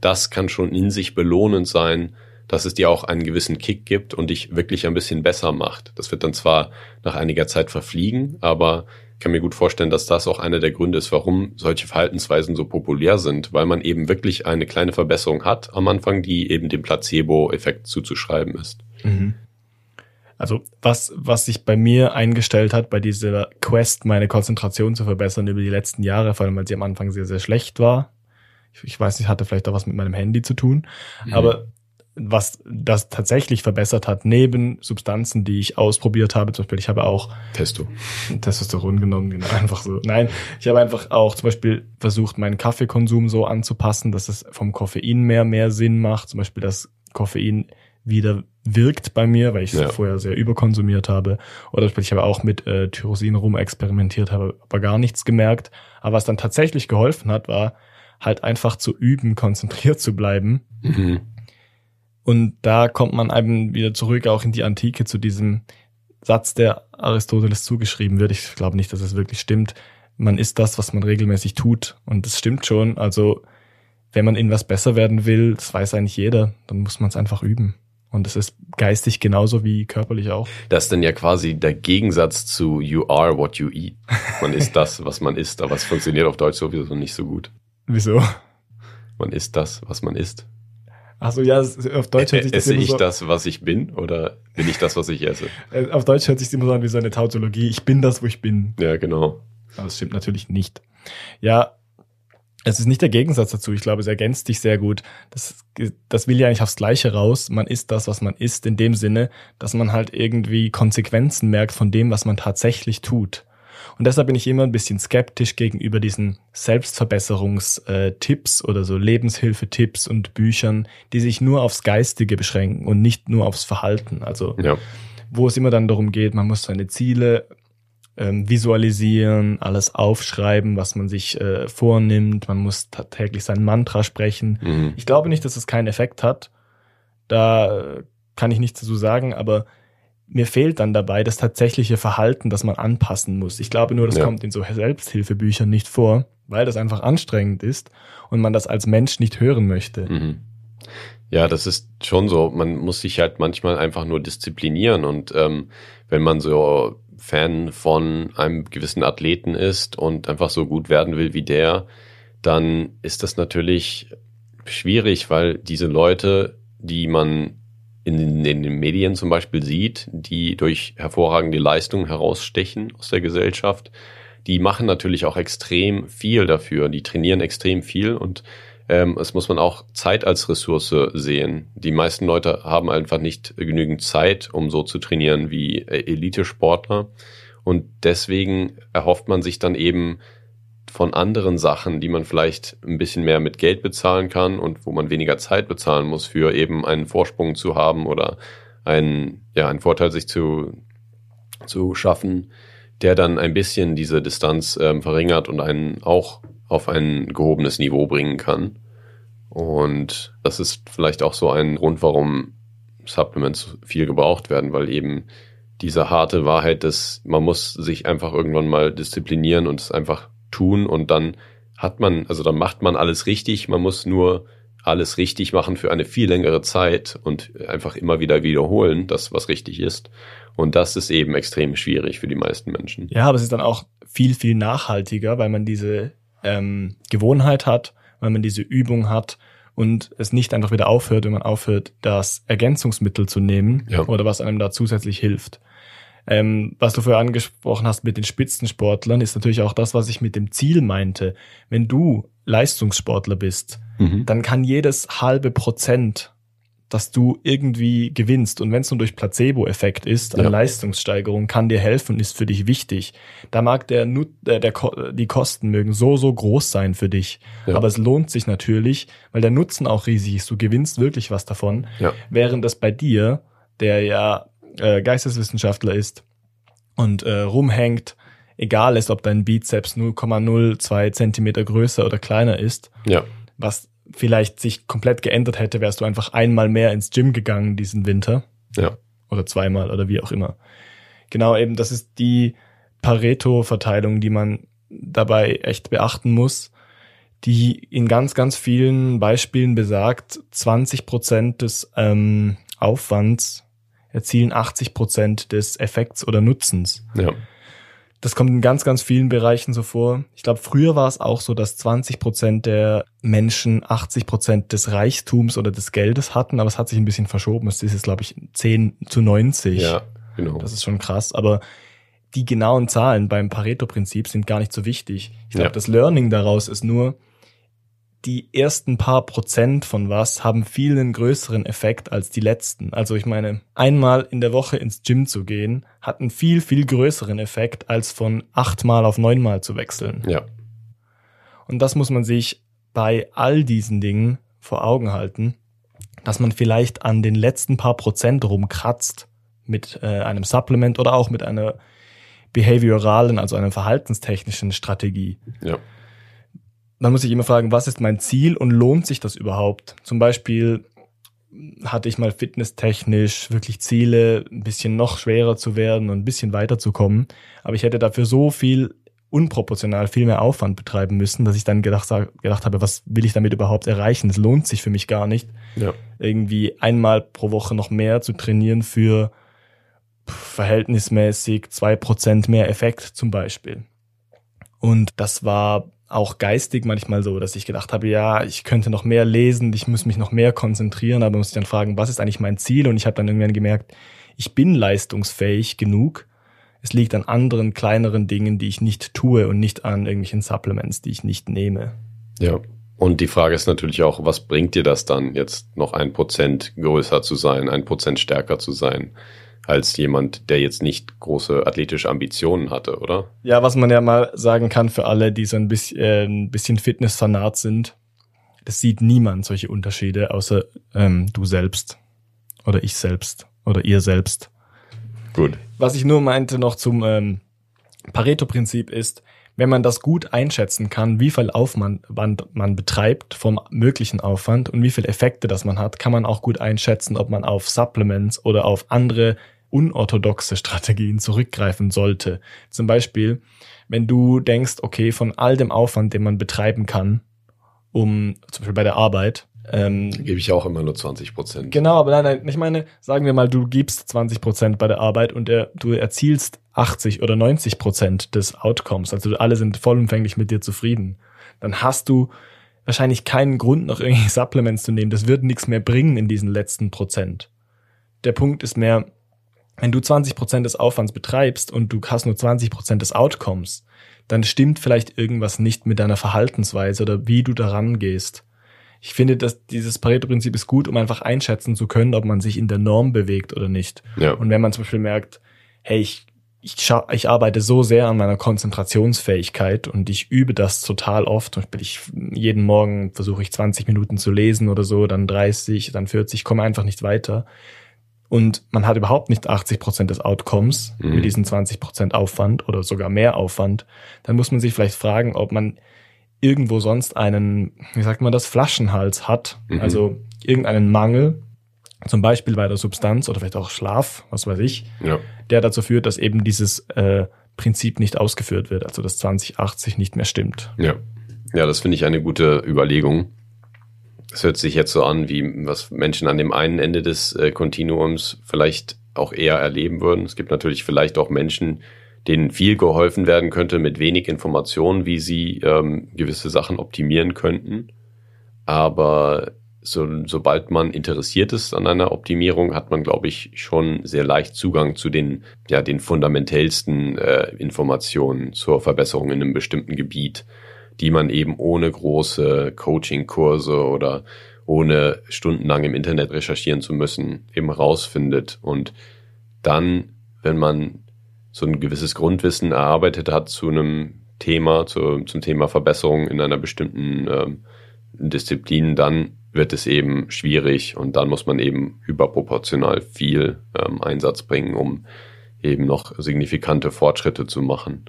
Speaker 2: das kann schon in sich belohnend sein, dass es dir auch einen gewissen Kick gibt und dich wirklich ein bisschen besser macht. Das wird dann zwar nach einiger Zeit verfliegen, aber kann mir gut vorstellen, dass das auch einer der Gründe ist, warum solche Verhaltensweisen so populär sind, weil man eben wirklich eine kleine Verbesserung hat am Anfang, die eben dem Placebo-Effekt zuzuschreiben ist. Mhm.
Speaker 1: Also was, was sich bei mir eingestellt hat, bei dieser Quest, meine Konzentration zu verbessern über die letzten Jahre, vor allem weil sie am Anfang sehr, sehr schlecht war. Ich, ich weiß nicht, hatte vielleicht auch was mit meinem Handy zu tun. Mhm. Aber was das tatsächlich verbessert hat, neben Substanzen, die ich ausprobiert habe, zum Beispiel, ich habe auch
Speaker 2: Testo.
Speaker 1: Testosteron genommen, genau, einfach so. Nein, ich habe einfach auch zum Beispiel versucht, meinen Kaffeekonsum so anzupassen, dass es vom Koffein mehr, mehr Sinn macht. Zum Beispiel, dass Koffein wieder wirkt bei mir, weil ich es ja. vorher sehr überkonsumiert habe. Oder ich habe auch mit äh, Tyrosin rum experimentiert, habe aber gar nichts gemerkt. Aber was dann tatsächlich geholfen hat, war halt einfach zu üben, konzentriert zu bleiben. Mhm und da kommt man eben wieder zurück auch in die Antike zu diesem Satz, der Aristoteles zugeschrieben wird. Ich glaube nicht, dass es wirklich stimmt. Man ist das, was man regelmäßig tut. Und das stimmt schon. Also, wenn man in was besser werden will, das weiß eigentlich jeder, dann muss man es einfach üben. Und es ist geistig genauso wie körperlich auch.
Speaker 2: Das ist dann ja quasi der Gegensatz zu you are what you eat. Man ist das, was man isst, aber es funktioniert auf Deutsch sowieso nicht so gut.
Speaker 1: Wieso?
Speaker 2: Man ist das, was man isst.
Speaker 1: Also ja, auf Deutsch hört sich
Speaker 2: das Esse immer so, ich das, was ich bin, oder bin ich das, was ich esse?
Speaker 1: Äh, auf Deutsch hört sich immer so an wie so eine Tautologie. Ich bin das, wo ich bin.
Speaker 2: Ja, genau.
Speaker 1: Aber das stimmt natürlich nicht. Ja, es ist nicht der Gegensatz dazu. Ich glaube, es ergänzt dich sehr gut. Das, das will ja eigentlich aufs Gleiche raus. Man ist das, was man ist, in dem Sinne, dass man halt irgendwie Konsequenzen merkt von dem, was man tatsächlich tut. Und deshalb bin ich immer ein bisschen skeptisch gegenüber diesen Selbstverbesserungstipps oder so Lebenshilfetipps und Büchern, die sich nur aufs Geistige beschränken und nicht nur aufs Verhalten. Also ja. wo es immer dann darum geht, man muss seine Ziele ähm, visualisieren, alles aufschreiben, was man sich äh, vornimmt, man muss täglich sein Mantra sprechen. Mhm. Ich glaube nicht, dass es keinen Effekt hat. Da äh, kann ich nichts dazu sagen, aber mir fehlt dann dabei das tatsächliche Verhalten, das man anpassen muss. Ich glaube nur, das ja. kommt in so Selbsthilfebüchern nicht vor. weil das einfach anstrengend ist und man das als Mensch nicht hören möchte.
Speaker 2: Mhm. Ja, das ist schon so. Man muss sich halt manchmal einfach nur disziplinieren und ähm, wenn man so Fan von einem gewissen Athleten ist und einfach so gut werden will wie der, dann ist das natürlich schwierig, weil diese Leute, die man in, in den Medien zum Beispiel sieht, die durch hervorragende Leistungen herausstechen aus der Gesellschaft, die machen natürlich auch extrem viel dafür. Die trainieren extrem viel und ähm, es muss man auch Zeit als Ressource sehen. Die meisten Leute haben einfach nicht genügend Zeit, um so zu trainieren wie äh, Elite-Sportler. Und deswegen erhofft man sich dann eben von anderen Sachen, die man vielleicht ein bisschen mehr mit Geld bezahlen kann und wo man weniger Zeit bezahlen muss, für eben einen Vorsprung zu haben oder einen, ja, einen Vorteil sich zu, zu schaffen, der dann ein bisschen diese Distanz ähm, verringert und einen auch auf ein gehobenes Niveau bringen kann. Und das ist vielleicht auch so ein Grund, warum Supplements viel gebraucht werden, weil eben diese harte Wahrheit, dass man muss sich einfach irgendwann mal disziplinieren und es einfach tun und dann hat man, also dann macht man alles richtig, man muss nur alles richtig machen für eine viel längere Zeit und einfach immer wieder wiederholen, das was richtig ist. Und das ist eben extrem schwierig für die meisten Menschen.
Speaker 1: Ja, aber es ist dann auch viel, viel nachhaltiger, weil man diese ähm, Gewohnheit hat, weil man diese Übung hat und es nicht einfach wieder aufhört, wenn man aufhört, das Ergänzungsmittel zu nehmen ja. oder was einem da zusätzlich hilft. Ähm, was du vorher angesprochen hast mit den Spitzensportlern, ist natürlich auch das, was ich mit dem Ziel meinte. Wenn du Leistungssportler bist, mhm. dann kann jedes halbe Prozent dass du irgendwie gewinnst. Und wenn es nur durch Placebo-Effekt ist, an ja. Leistungssteigerung, kann dir helfen und ist für dich wichtig. Da mag der, der, der, die Kosten mögen so, so groß sein für dich. Ja. Aber es lohnt sich natürlich, weil der Nutzen auch riesig ist. Du gewinnst wirklich was davon. Ja. Während das bei dir, der ja äh, Geisteswissenschaftler ist und äh, rumhängt, egal ist, ob dein Bizeps 0,02 Zentimeter größer oder kleiner ist,
Speaker 2: ja.
Speaker 1: was vielleicht sich komplett geändert hätte, wärst du einfach einmal mehr ins Gym gegangen diesen Winter.
Speaker 2: Ja.
Speaker 1: Oder zweimal oder wie auch immer. Genau eben, das ist die Pareto-Verteilung, die man dabei echt beachten muss, die in ganz, ganz vielen Beispielen besagt, 20 Prozent des ähm, Aufwands erzielen 80 Prozent des Effekts oder Nutzens.
Speaker 2: Ja.
Speaker 1: Das kommt in ganz, ganz vielen Bereichen so vor. Ich glaube, früher war es auch so, dass 20 Prozent der Menschen 80 Prozent des Reichtums oder des Geldes hatten, aber es hat sich ein bisschen verschoben. Es ist jetzt, glaube ich, 10 zu 90.
Speaker 2: Ja, genau.
Speaker 1: Das ist schon krass. Aber die genauen Zahlen beim Pareto-Prinzip sind gar nicht so wichtig. Ich glaube, ja. das Learning daraus ist nur, die ersten paar Prozent von was haben viel einen größeren Effekt als die letzten. Also ich meine, einmal in der Woche ins Gym zu gehen, hat einen viel, viel größeren Effekt, als von achtmal auf neunmal zu wechseln.
Speaker 2: Ja.
Speaker 1: Und das muss man sich bei all diesen Dingen vor Augen halten, dass man vielleicht an den letzten paar Prozent rumkratzt mit äh, einem Supplement oder auch mit einer behavioralen, also einer verhaltenstechnischen Strategie.
Speaker 2: Ja
Speaker 1: man muss sich immer fragen, was ist mein Ziel und lohnt sich das überhaupt? Zum Beispiel hatte ich mal fitnesstechnisch wirklich Ziele, ein bisschen noch schwerer zu werden und ein bisschen weiterzukommen. Aber ich hätte dafür so viel unproportional viel mehr Aufwand betreiben müssen, dass ich dann gedacht, gedacht habe, was will ich damit überhaupt erreichen? Es lohnt sich für mich gar nicht,
Speaker 2: ja.
Speaker 1: irgendwie einmal pro Woche noch mehr zu trainieren für verhältnismäßig zwei Prozent mehr Effekt zum Beispiel. Und das war auch geistig manchmal so, dass ich gedacht habe, ja, ich könnte noch mehr lesen, ich muss mich noch mehr konzentrieren, aber muss ich dann fragen, was ist eigentlich mein Ziel? Und ich habe dann irgendwann gemerkt, ich bin leistungsfähig genug. Es liegt an anderen kleineren Dingen, die ich nicht tue und nicht an irgendwelchen Supplements, die ich nicht nehme.
Speaker 2: Ja. Und die Frage ist natürlich auch, was bringt dir das dann, jetzt noch ein Prozent größer zu sein, ein Prozent stärker zu sein? Als jemand, der jetzt nicht große athletische Ambitionen hatte, oder?
Speaker 1: Ja, was man ja mal sagen kann für alle, die so ein bisschen, äh, ein bisschen Fitnessfanat sind, das sieht niemand solche Unterschiede, außer ähm, du selbst oder ich selbst oder ihr selbst.
Speaker 2: Gut.
Speaker 1: Was ich nur meinte noch zum ähm, Pareto-Prinzip ist, wenn man das gut einschätzen kann, wie viel Aufwand man betreibt vom möglichen Aufwand und wie viel Effekte das man hat, kann man auch gut einschätzen, ob man auf Supplements oder auf andere unorthodoxe Strategien zurückgreifen sollte. Zum Beispiel, wenn du denkst, okay, von all dem Aufwand, den man betreiben kann, um zum Beispiel bei der Arbeit,
Speaker 2: ähm, Gebe ich auch immer nur 20 Prozent.
Speaker 1: Genau, aber nein, nein, ich meine, sagen wir mal, du gibst 20 Prozent bei der Arbeit und der, du erzielst 80 oder 90 Prozent des Outcomes, also alle sind vollumfänglich mit dir zufrieden. Dann hast du wahrscheinlich keinen Grund, noch irgendwelche Supplements zu nehmen. Das wird nichts mehr bringen in diesen letzten Prozent. Der Punkt ist mehr, wenn du 20 Prozent des Aufwands betreibst und du hast nur 20 Prozent des Outcomes, dann stimmt vielleicht irgendwas nicht mit deiner Verhaltensweise oder wie du daran gehst. Ich finde, dass dieses Pareto-Prinzip ist gut, um einfach einschätzen zu können, ob man sich in der Norm bewegt oder nicht. Ja. Und wenn man zum Beispiel merkt, hey, ich, ich, ich arbeite so sehr an meiner Konzentrationsfähigkeit und ich übe das total oft. Zum Beispiel ich, jeden Morgen versuche ich 20 Minuten zu lesen oder so, dann 30, dann 40, komme einfach nicht weiter. Und man hat überhaupt nicht 80 Prozent des Outcomes mhm. mit diesen 20 Prozent Aufwand oder sogar mehr Aufwand. Dann muss man sich vielleicht fragen, ob man irgendwo sonst einen, wie sagt man das, Flaschenhals hat, mhm. also irgendeinen Mangel, zum Beispiel bei der Substanz oder vielleicht auch Schlaf, was weiß ich, ja. der dazu führt, dass eben dieses äh, Prinzip nicht ausgeführt wird, also dass 2080 nicht mehr stimmt.
Speaker 2: Ja, ja, das finde ich eine gute Überlegung. Es hört sich jetzt so an, wie was Menschen an dem einen Ende des äh, Kontinuums vielleicht auch eher erleben würden. Es gibt natürlich vielleicht auch Menschen, denen viel geholfen werden könnte mit wenig Informationen, wie sie ähm, gewisse Sachen optimieren könnten. Aber so, sobald man interessiert ist an einer Optimierung, hat man, glaube ich, schon sehr leicht Zugang zu den, ja, den fundamentellsten äh, Informationen zur Verbesserung in einem bestimmten Gebiet, die man eben ohne große Coaching-Kurse oder ohne stundenlang im Internet recherchieren zu müssen, eben rausfindet. Und dann, wenn man so ein gewisses Grundwissen erarbeitet hat zu einem Thema, zu, zum Thema Verbesserung in einer bestimmten ähm, Disziplin, dann wird es eben schwierig und dann muss man eben überproportional viel ähm, Einsatz bringen, um eben noch signifikante Fortschritte zu machen.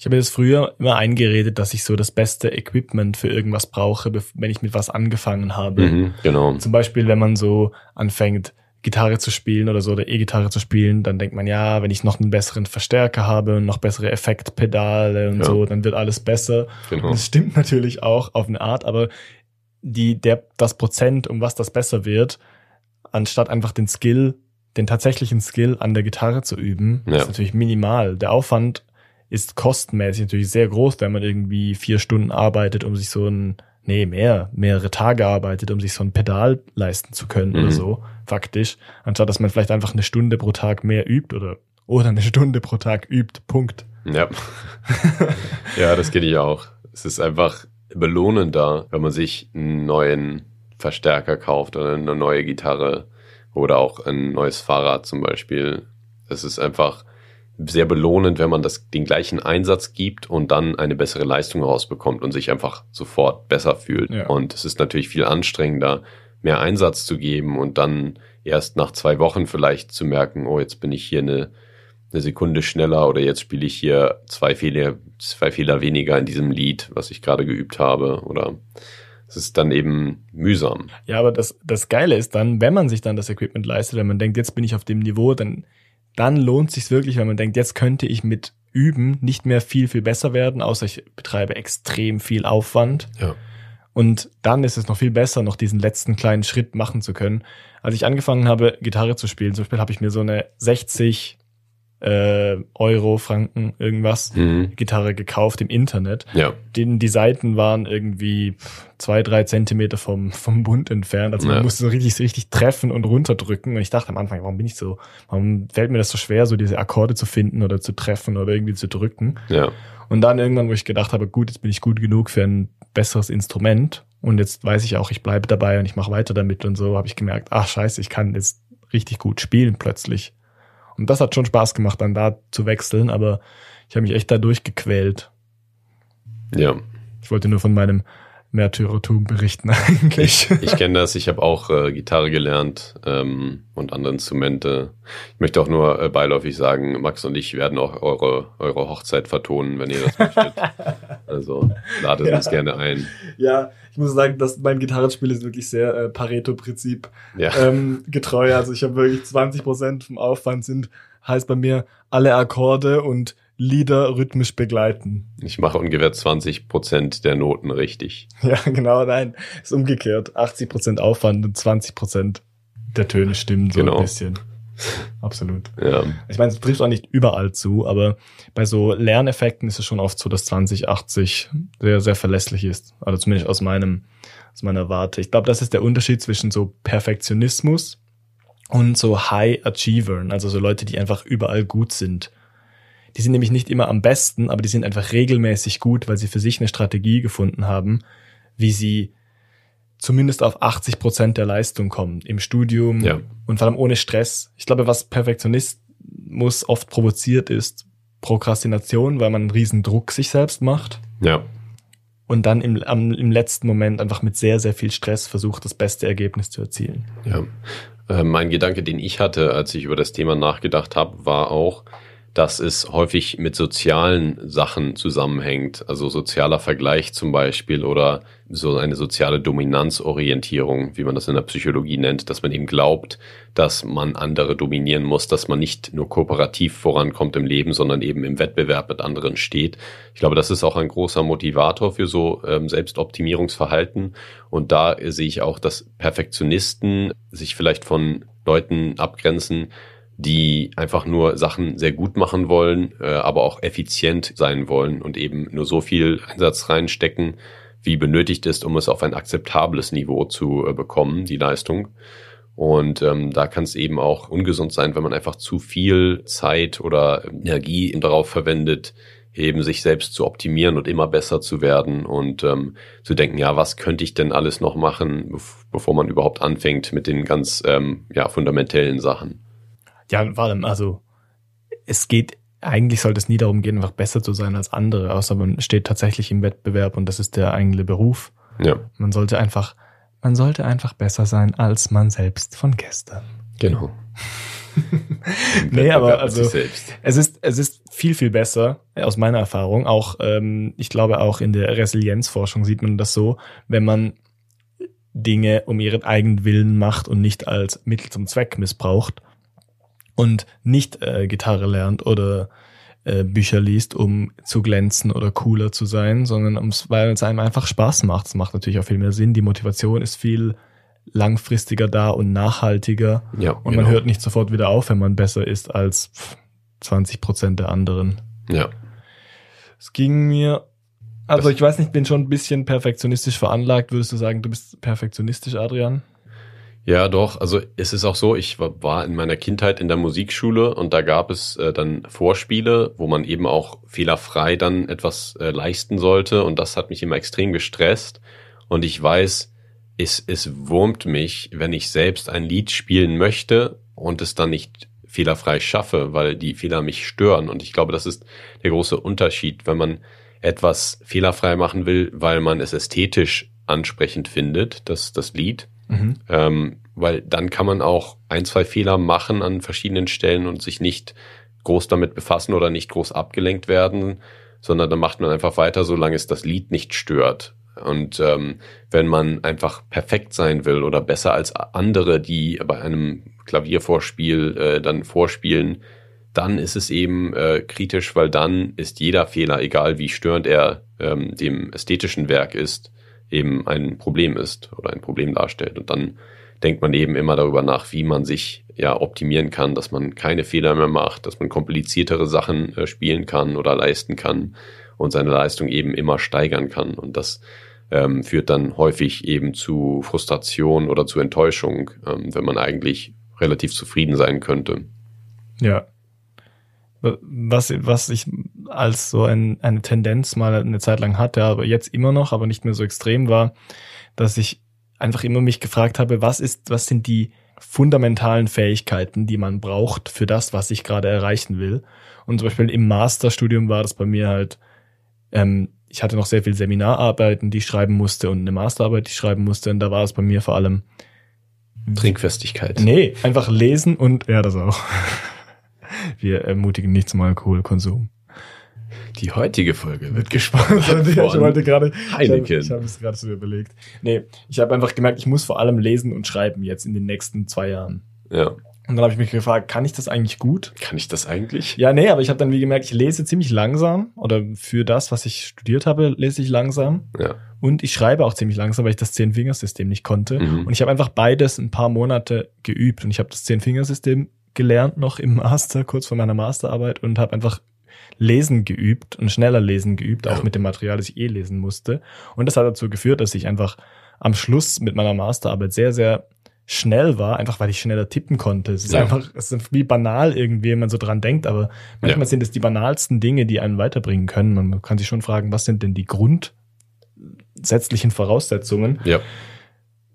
Speaker 1: Ich habe das früher immer eingeredet, dass ich so das beste Equipment für irgendwas brauche, wenn ich mit was angefangen habe. Mhm, genau. Zum Beispiel, wenn man so anfängt, Gitarre zu spielen oder so oder E-Gitarre zu spielen, dann denkt man, ja, wenn ich noch einen besseren Verstärker habe und noch bessere Effektpedale und ja. so, dann wird alles besser. Genau. das stimmt natürlich auch auf eine Art, aber die, der, das Prozent, um was das besser wird, anstatt einfach den Skill, den tatsächlichen Skill an der Gitarre zu üben, ja. ist natürlich minimal. Der Aufwand ist kostenmäßig natürlich sehr groß, wenn man irgendwie vier Stunden arbeitet, um sich so ein nee, mehr, mehrere Tage arbeitet, um sich so ein Pedal leisten zu können mhm. oder so, faktisch, anstatt dass man vielleicht einfach eine Stunde pro Tag mehr übt oder, oder eine Stunde pro Tag übt, Punkt.
Speaker 2: Ja. ja, das geht ich auch. Es ist einfach belohnender, wenn man sich einen neuen Verstärker kauft oder eine neue Gitarre oder auch ein neues Fahrrad zum Beispiel. Es ist einfach sehr belohnend, wenn man das, den gleichen Einsatz gibt und dann eine bessere Leistung rausbekommt und sich einfach sofort besser fühlt. Ja. Und es ist natürlich viel anstrengender, mehr Einsatz zu geben und dann erst nach zwei Wochen vielleicht zu merken, oh, jetzt bin ich hier eine, eine Sekunde schneller oder jetzt spiele ich hier zwei Fehler, zwei Fehler weniger in diesem Lied, was ich gerade geübt habe oder es ist dann eben mühsam.
Speaker 1: Ja, aber das, das Geile ist dann, wenn man sich dann das Equipment leistet, wenn man denkt, jetzt bin ich auf dem Niveau, dann dann lohnt sich wirklich, wenn man denkt, jetzt könnte ich mit Üben nicht mehr viel, viel besser werden, außer ich betreibe extrem viel Aufwand. Ja. Und dann ist es noch viel besser, noch diesen letzten kleinen Schritt machen zu können. Als ich angefangen habe, Gitarre zu spielen, zum Beispiel habe ich mir so eine 60 äh, Euro, Franken, irgendwas, mhm. Gitarre gekauft im Internet. Ja. Die, die Seiten waren irgendwie zwei, drei Zentimeter vom, vom Bund entfernt. Also man ja. musste so richtig, richtig treffen und runterdrücken. Und ich dachte am Anfang, warum bin ich so, warum fällt mir das so schwer, so diese Akkorde zu finden oder zu treffen oder irgendwie zu drücken? Ja. Und dann irgendwann, wo ich gedacht habe, gut, jetzt bin ich gut genug für ein besseres Instrument. Und jetzt weiß ich auch, ich bleibe dabei und ich mache weiter damit und so, habe ich gemerkt, ach scheiße, ich kann jetzt richtig gut spielen plötzlich. Und das hat schon Spaß gemacht, dann da zu wechseln, aber ich habe mich echt da durchgequält. Ja. Ich wollte nur von meinem Märtyrertum berichten eigentlich.
Speaker 2: Ich, ich kenne das, ich habe auch äh, Gitarre gelernt ähm, und andere Instrumente. Ich möchte auch nur äh, beiläufig sagen, Max und ich werden auch eure, eure Hochzeit vertonen, wenn ihr das möchtet. also ladet ja. uns gerne ein.
Speaker 1: Ja, ich muss sagen, dass mein Gitarrenspiel ist wirklich sehr äh, Pareto-Prinzip ja. ähm, getreu. Also ich habe wirklich 20 Prozent vom Aufwand sind, heißt bei mir alle Akkorde und Lieder rhythmisch begleiten.
Speaker 2: Ich mache ungefähr 20 Prozent der Noten richtig.
Speaker 1: Ja, genau, nein, ist umgekehrt. 80 Prozent Aufwand und 20 Prozent der Töne stimmen so genau. ein bisschen. Absolut. Ja. Ich meine, es trifft auch nicht überall zu, aber bei so Lerneffekten ist es schon oft so, dass 2080 sehr, sehr verlässlich ist. Also zumindest aus meinem, aus meiner Warte. Ich glaube, das ist der Unterschied zwischen so Perfektionismus und so High Achievern, also so Leute, die einfach überall gut sind. Die sind nämlich nicht immer am besten, aber die sind einfach regelmäßig gut, weil sie für sich eine Strategie gefunden haben, wie sie zumindest auf 80 Prozent der Leistung kommen im Studium ja. und vor allem ohne Stress. Ich glaube, was Perfektionismus oft provoziert ist, Prokrastination, weil man einen riesen Druck sich selbst macht.
Speaker 2: Ja.
Speaker 1: Und dann im, am, im letzten Moment einfach mit sehr, sehr viel Stress versucht, das beste Ergebnis zu erzielen.
Speaker 2: Ja. Äh, mein Gedanke, den ich hatte, als ich über das Thema nachgedacht habe, war auch, dass es häufig mit sozialen Sachen zusammenhängt, also sozialer Vergleich zum Beispiel oder so eine soziale Dominanzorientierung, wie man das in der Psychologie nennt, dass man eben glaubt, dass man andere dominieren muss, dass man nicht nur kooperativ vorankommt im Leben, sondern eben im Wettbewerb mit anderen steht. Ich glaube, das ist auch ein großer Motivator für so ähm, Selbstoptimierungsverhalten. Und da sehe ich auch, dass Perfektionisten sich vielleicht von Leuten abgrenzen, die einfach nur Sachen sehr gut machen wollen, äh, aber auch effizient sein wollen und eben nur so viel Einsatz reinstecken, wie benötigt ist, um es auf ein akzeptables Niveau zu äh, bekommen, die Leistung. Und ähm, da kann es eben auch ungesund sein, wenn man einfach zu viel Zeit oder Energie darauf verwendet, eben sich selbst zu optimieren und immer besser zu werden und ähm, zu denken, ja, was könnte ich denn alles noch machen, bevor man überhaupt anfängt mit den ganz ähm, ja, fundamentellen Sachen.
Speaker 1: Ja, vor allem, also es geht, eigentlich sollte es nie darum gehen, einfach besser zu sein als andere, außer man steht tatsächlich im Wettbewerb und das ist der eigene Beruf.
Speaker 2: Ja.
Speaker 1: Man sollte einfach, man sollte einfach besser sein als man selbst von gestern.
Speaker 2: Genau.
Speaker 1: nee, aber also es ist es ist viel viel besser aus meiner Erfahrung. Auch ähm, ich glaube auch in der Resilienzforschung sieht man das so, wenn man Dinge um ihren eigenen Willen macht und nicht als Mittel zum Zweck missbraucht, und nicht äh, Gitarre lernt oder äh, Bücher liest, um zu glänzen oder cooler zu sein, sondern ums, weil es einem einfach Spaß macht. Es macht natürlich auch viel mehr Sinn. Die Motivation ist viel langfristiger da und nachhaltiger.
Speaker 2: Ja,
Speaker 1: und man genau. hört nicht sofort wieder auf, wenn man besser ist als 20 Prozent der anderen.
Speaker 2: Ja.
Speaker 1: Es ging mir, also ich weiß nicht, bin schon ein bisschen perfektionistisch veranlagt. Würdest du sagen, du bist perfektionistisch, Adrian?
Speaker 2: Ja, doch. Also es ist auch so, ich war in meiner Kindheit in der Musikschule und da gab es äh, dann Vorspiele, wo man eben auch fehlerfrei dann etwas äh, leisten sollte und das hat mich immer extrem gestresst. Und ich weiß, es, es wurmt mich, wenn ich selbst ein Lied spielen möchte und es dann nicht fehlerfrei schaffe, weil die Fehler mich stören. Und ich glaube, das ist der große Unterschied, wenn man etwas fehlerfrei machen will, weil man es ästhetisch ansprechend findet, das, das Lied Mhm. Ähm, weil dann kann man auch ein, zwei Fehler machen an verschiedenen Stellen und sich nicht groß damit befassen oder nicht groß abgelenkt werden, sondern dann macht man einfach weiter, solange es das Lied nicht stört. Und ähm, wenn man einfach perfekt sein will oder besser als andere, die bei einem Klaviervorspiel äh, dann vorspielen, dann ist es eben äh, kritisch, weil dann ist jeder Fehler, egal wie störend er ähm, dem ästhetischen Werk ist, eben ein Problem ist oder ein Problem darstellt. Und dann denkt man eben immer darüber nach, wie man sich ja optimieren kann, dass man keine Fehler mehr macht, dass man kompliziertere Sachen äh, spielen kann oder leisten kann und seine Leistung eben immer steigern kann. Und das ähm, führt dann häufig eben zu Frustration oder zu Enttäuschung, ähm, wenn man eigentlich relativ zufrieden sein könnte.
Speaker 1: Ja, was, was ich als so ein, eine Tendenz mal eine Zeit lang hatte, aber jetzt immer noch, aber nicht mehr so extrem war, dass ich einfach immer mich gefragt habe, was ist, was sind die fundamentalen Fähigkeiten, die man braucht für das, was ich gerade erreichen will. Und zum Beispiel im Masterstudium war das bei mir halt, ähm, ich hatte noch sehr viel Seminararbeiten, die ich schreiben musste und eine Masterarbeit, die ich schreiben musste. Und da war es bei mir vor allem
Speaker 2: Trinkfestigkeit.
Speaker 1: Nee, einfach lesen und ja, das auch. Wir ermutigen nicht zum Alkoholkonsum.
Speaker 2: Die heutige Folge
Speaker 1: wird gesponsert. ich wollte gerade
Speaker 2: Heineken.
Speaker 1: Ich habe es gerade so überlegt. Nee, ich habe einfach gemerkt, ich muss vor allem lesen und schreiben jetzt in den nächsten zwei Jahren.
Speaker 2: Ja.
Speaker 1: Und dann habe ich mich gefragt, kann ich das eigentlich gut?
Speaker 2: Kann ich das eigentlich?
Speaker 1: Ja, nee, aber ich habe dann wie gemerkt, ich lese ziemlich langsam oder für das, was ich studiert habe, lese ich langsam.
Speaker 2: Ja.
Speaker 1: Und ich schreibe auch ziemlich langsam, weil ich das Zehn-Fingersystem nicht konnte.
Speaker 2: Mhm.
Speaker 1: Und ich habe einfach beides ein paar Monate geübt. Und ich habe das Zehn-Fingersystem gelernt noch im Master, kurz vor meiner Masterarbeit und habe einfach Lesen geübt und schneller Lesen geübt, auch mit dem Material, das ich eh lesen musste. Und das hat dazu geführt, dass ich einfach am Schluss mit meiner Masterarbeit sehr, sehr schnell war, einfach weil ich schneller tippen konnte. Es ist
Speaker 2: Ja.
Speaker 1: einfach, es ist wie banal irgendwie, wenn man so dran denkt, aber manchmal
Speaker 2: Ja.
Speaker 1: sind es die banalsten Dinge, die einen weiterbringen können. Man kann sich schon fragen, was sind denn die grundsätzlichen Voraussetzungen?
Speaker 2: Ja,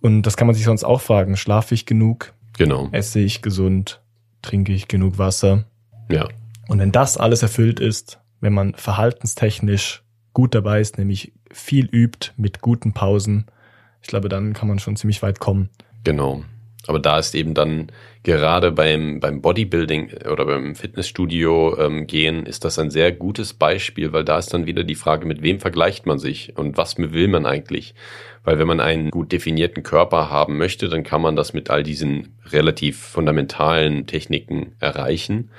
Speaker 1: Und das kann man sich sonst auch fragen. Schlafe ich genug?
Speaker 2: genau.
Speaker 1: Esse ich gesund? Trinke ich genug Wasser?
Speaker 2: Ja,
Speaker 1: Und wenn das alles erfüllt ist, wenn man verhaltenstechnisch gut dabei ist, nämlich viel übt mit guten Pausen, ich glaube, dann kann man schon ziemlich weit kommen.
Speaker 2: genau. Aber da ist eben dann gerade beim, beim Bodybuilding oder beim Fitnessstudio ähm, gehen, ist das ein sehr gutes Beispiel, weil da ist dann wieder die Frage, mit wem vergleicht man sich und was will man eigentlich? Weil wenn man einen gut definierten Körper haben möchte, dann kann man das mit all diesen relativ fundamentalen Techniken erreichen.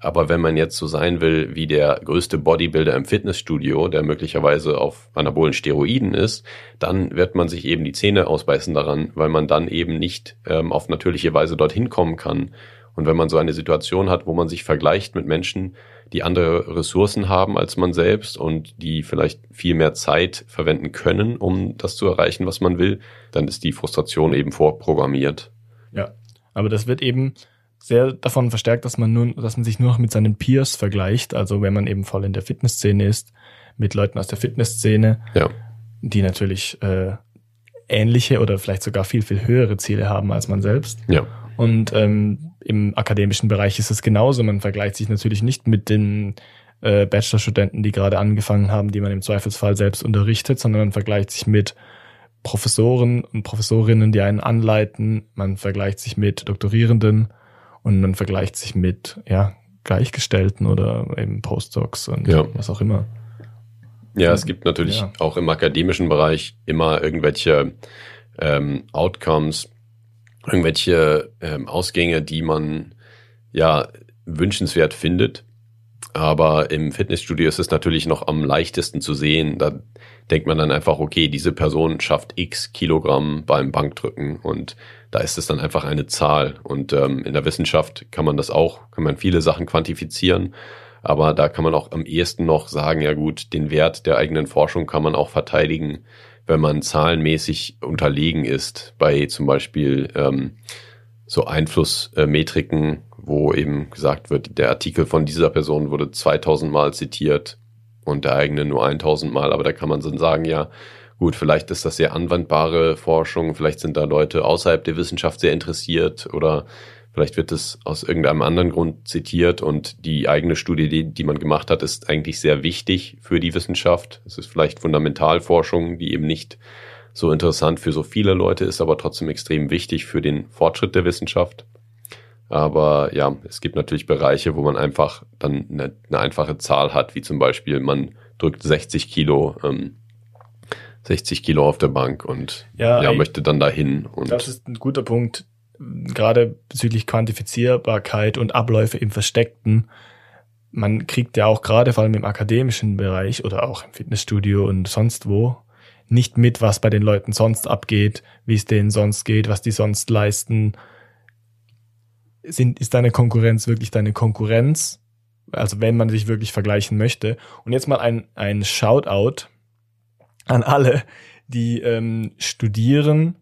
Speaker 2: Aber wenn man jetzt so sein will wie der größte Bodybuilder im Fitnessstudio, der möglicherweise auf anabolen Steroiden ist, dann wird man sich eben die Zähne ausbeißen daran, weil man dann eben nicht ähm, auf natürliche Weise dorthin kommen kann. Und wenn man so eine Situation hat, wo man sich vergleicht mit Menschen, die andere Ressourcen haben als man selbst und die vielleicht viel mehr Zeit verwenden können, um das zu erreichen, was man will, dann ist die Frustration eben vorprogrammiert.
Speaker 1: Ja. Aber das wird eben sehr davon verstärkt, dass man nur, dass man sich nur noch mit seinen Peers vergleicht. Also wenn man eben voll in der Fitnessszene ist, mit Leuten aus der Fitnessszene,
Speaker 2: Ja,
Speaker 1: die natürlich äh, ähnliche oder vielleicht sogar viel, viel höhere Ziele haben als man selbst.
Speaker 2: ja,
Speaker 1: Und ähm, im akademischen Bereich ist es genauso. Man vergleicht sich natürlich nicht mit den äh, Bachelorstudenten, die gerade angefangen haben, die man im Zweifelsfall selbst unterrichtet, sondern man vergleicht sich mit Professoren und Professorinnen, die einen anleiten. Man vergleicht sich mit Doktorierenden und man vergleicht sich mit ja Gleichgestellten oder eben Postdocs und
Speaker 2: Ja.
Speaker 1: was auch immer.
Speaker 2: Ja, es gibt natürlich
Speaker 1: Ja.
Speaker 2: auch im akademischen Bereich immer irgendwelche ähm, Outcomes, irgendwelche ähm, Ausgänge, die man ja wünschenswert findet. Aber im Fitnessstudio ist es natürlich noch am leichtesten zu sehen. Da denkt man dann einfach, okay, diese Person schafft x Kilogramm beim Bankdrücken und da ist es dann einfach eine Zahl. Und ähm, in der Wissenschaft kann man das auch, kann man viele Sachen quantifizieren. Aber da kann man auch am ehesten noch sagen, ja gut, den Wert der eigenen Forschung kann man auch verteidigen, wenn man zahlenmäßig unterlegen ist bei zum Beispiel ähm, so Einflussmetriken, wo eben gesagt wird, der Artikel von dieser Person wurde 2000 Mal zitiert und der eigene nur 1000 Mal. Aber da kann man dann sagen, ja, gut, vielleicht ist das sehr anwendbare Forschung, vielleicht sind da Leute außerhalb der Wissenschaft sehr interessiert oder vielleicht wird es aus irgendeinem anderen Grund zitiert und die eigene Studie, die, die man gemacht hat, ist eigentlich sehr wichtig für die Wissenschaft. Es ist vielleicht Fundamentalforschung, die eben nicht so interessant für so viele Leute ist, aber trotzdem extrem wichtig für den Fortschritt der Wissenschaft. Aber ja, es gibt natürlich Bereiche, wo man einfach dann eine, eine einfache Zahl hat, wie zum Beispiel man drückt 60 Kilo, ähm, 60 Kilo auf der Bank und
Speaker 1: Ja,
Speaker 2: ja, möchte dann dahin und
Speaker 1: Das ist ein guter Punkt, gerade bezüglich Quantifizierbarkeit und Abläufe im Versteckten. Man kriegt ja auch gerade vor allem im akademischen Bereich oder auch im Fitnessstudio und sonst wo nicht mit, was bei den Leuten sonst abgeht, wie es denen sonst geht, was die sonst leisten. Sind, ist deine Konkurrenz wirklich deine Konkurrenz? Also wenn man sich wirklich vergleichen möchte. Und jetzt mal ein, ein Shoutout an alle, die ähm, studieren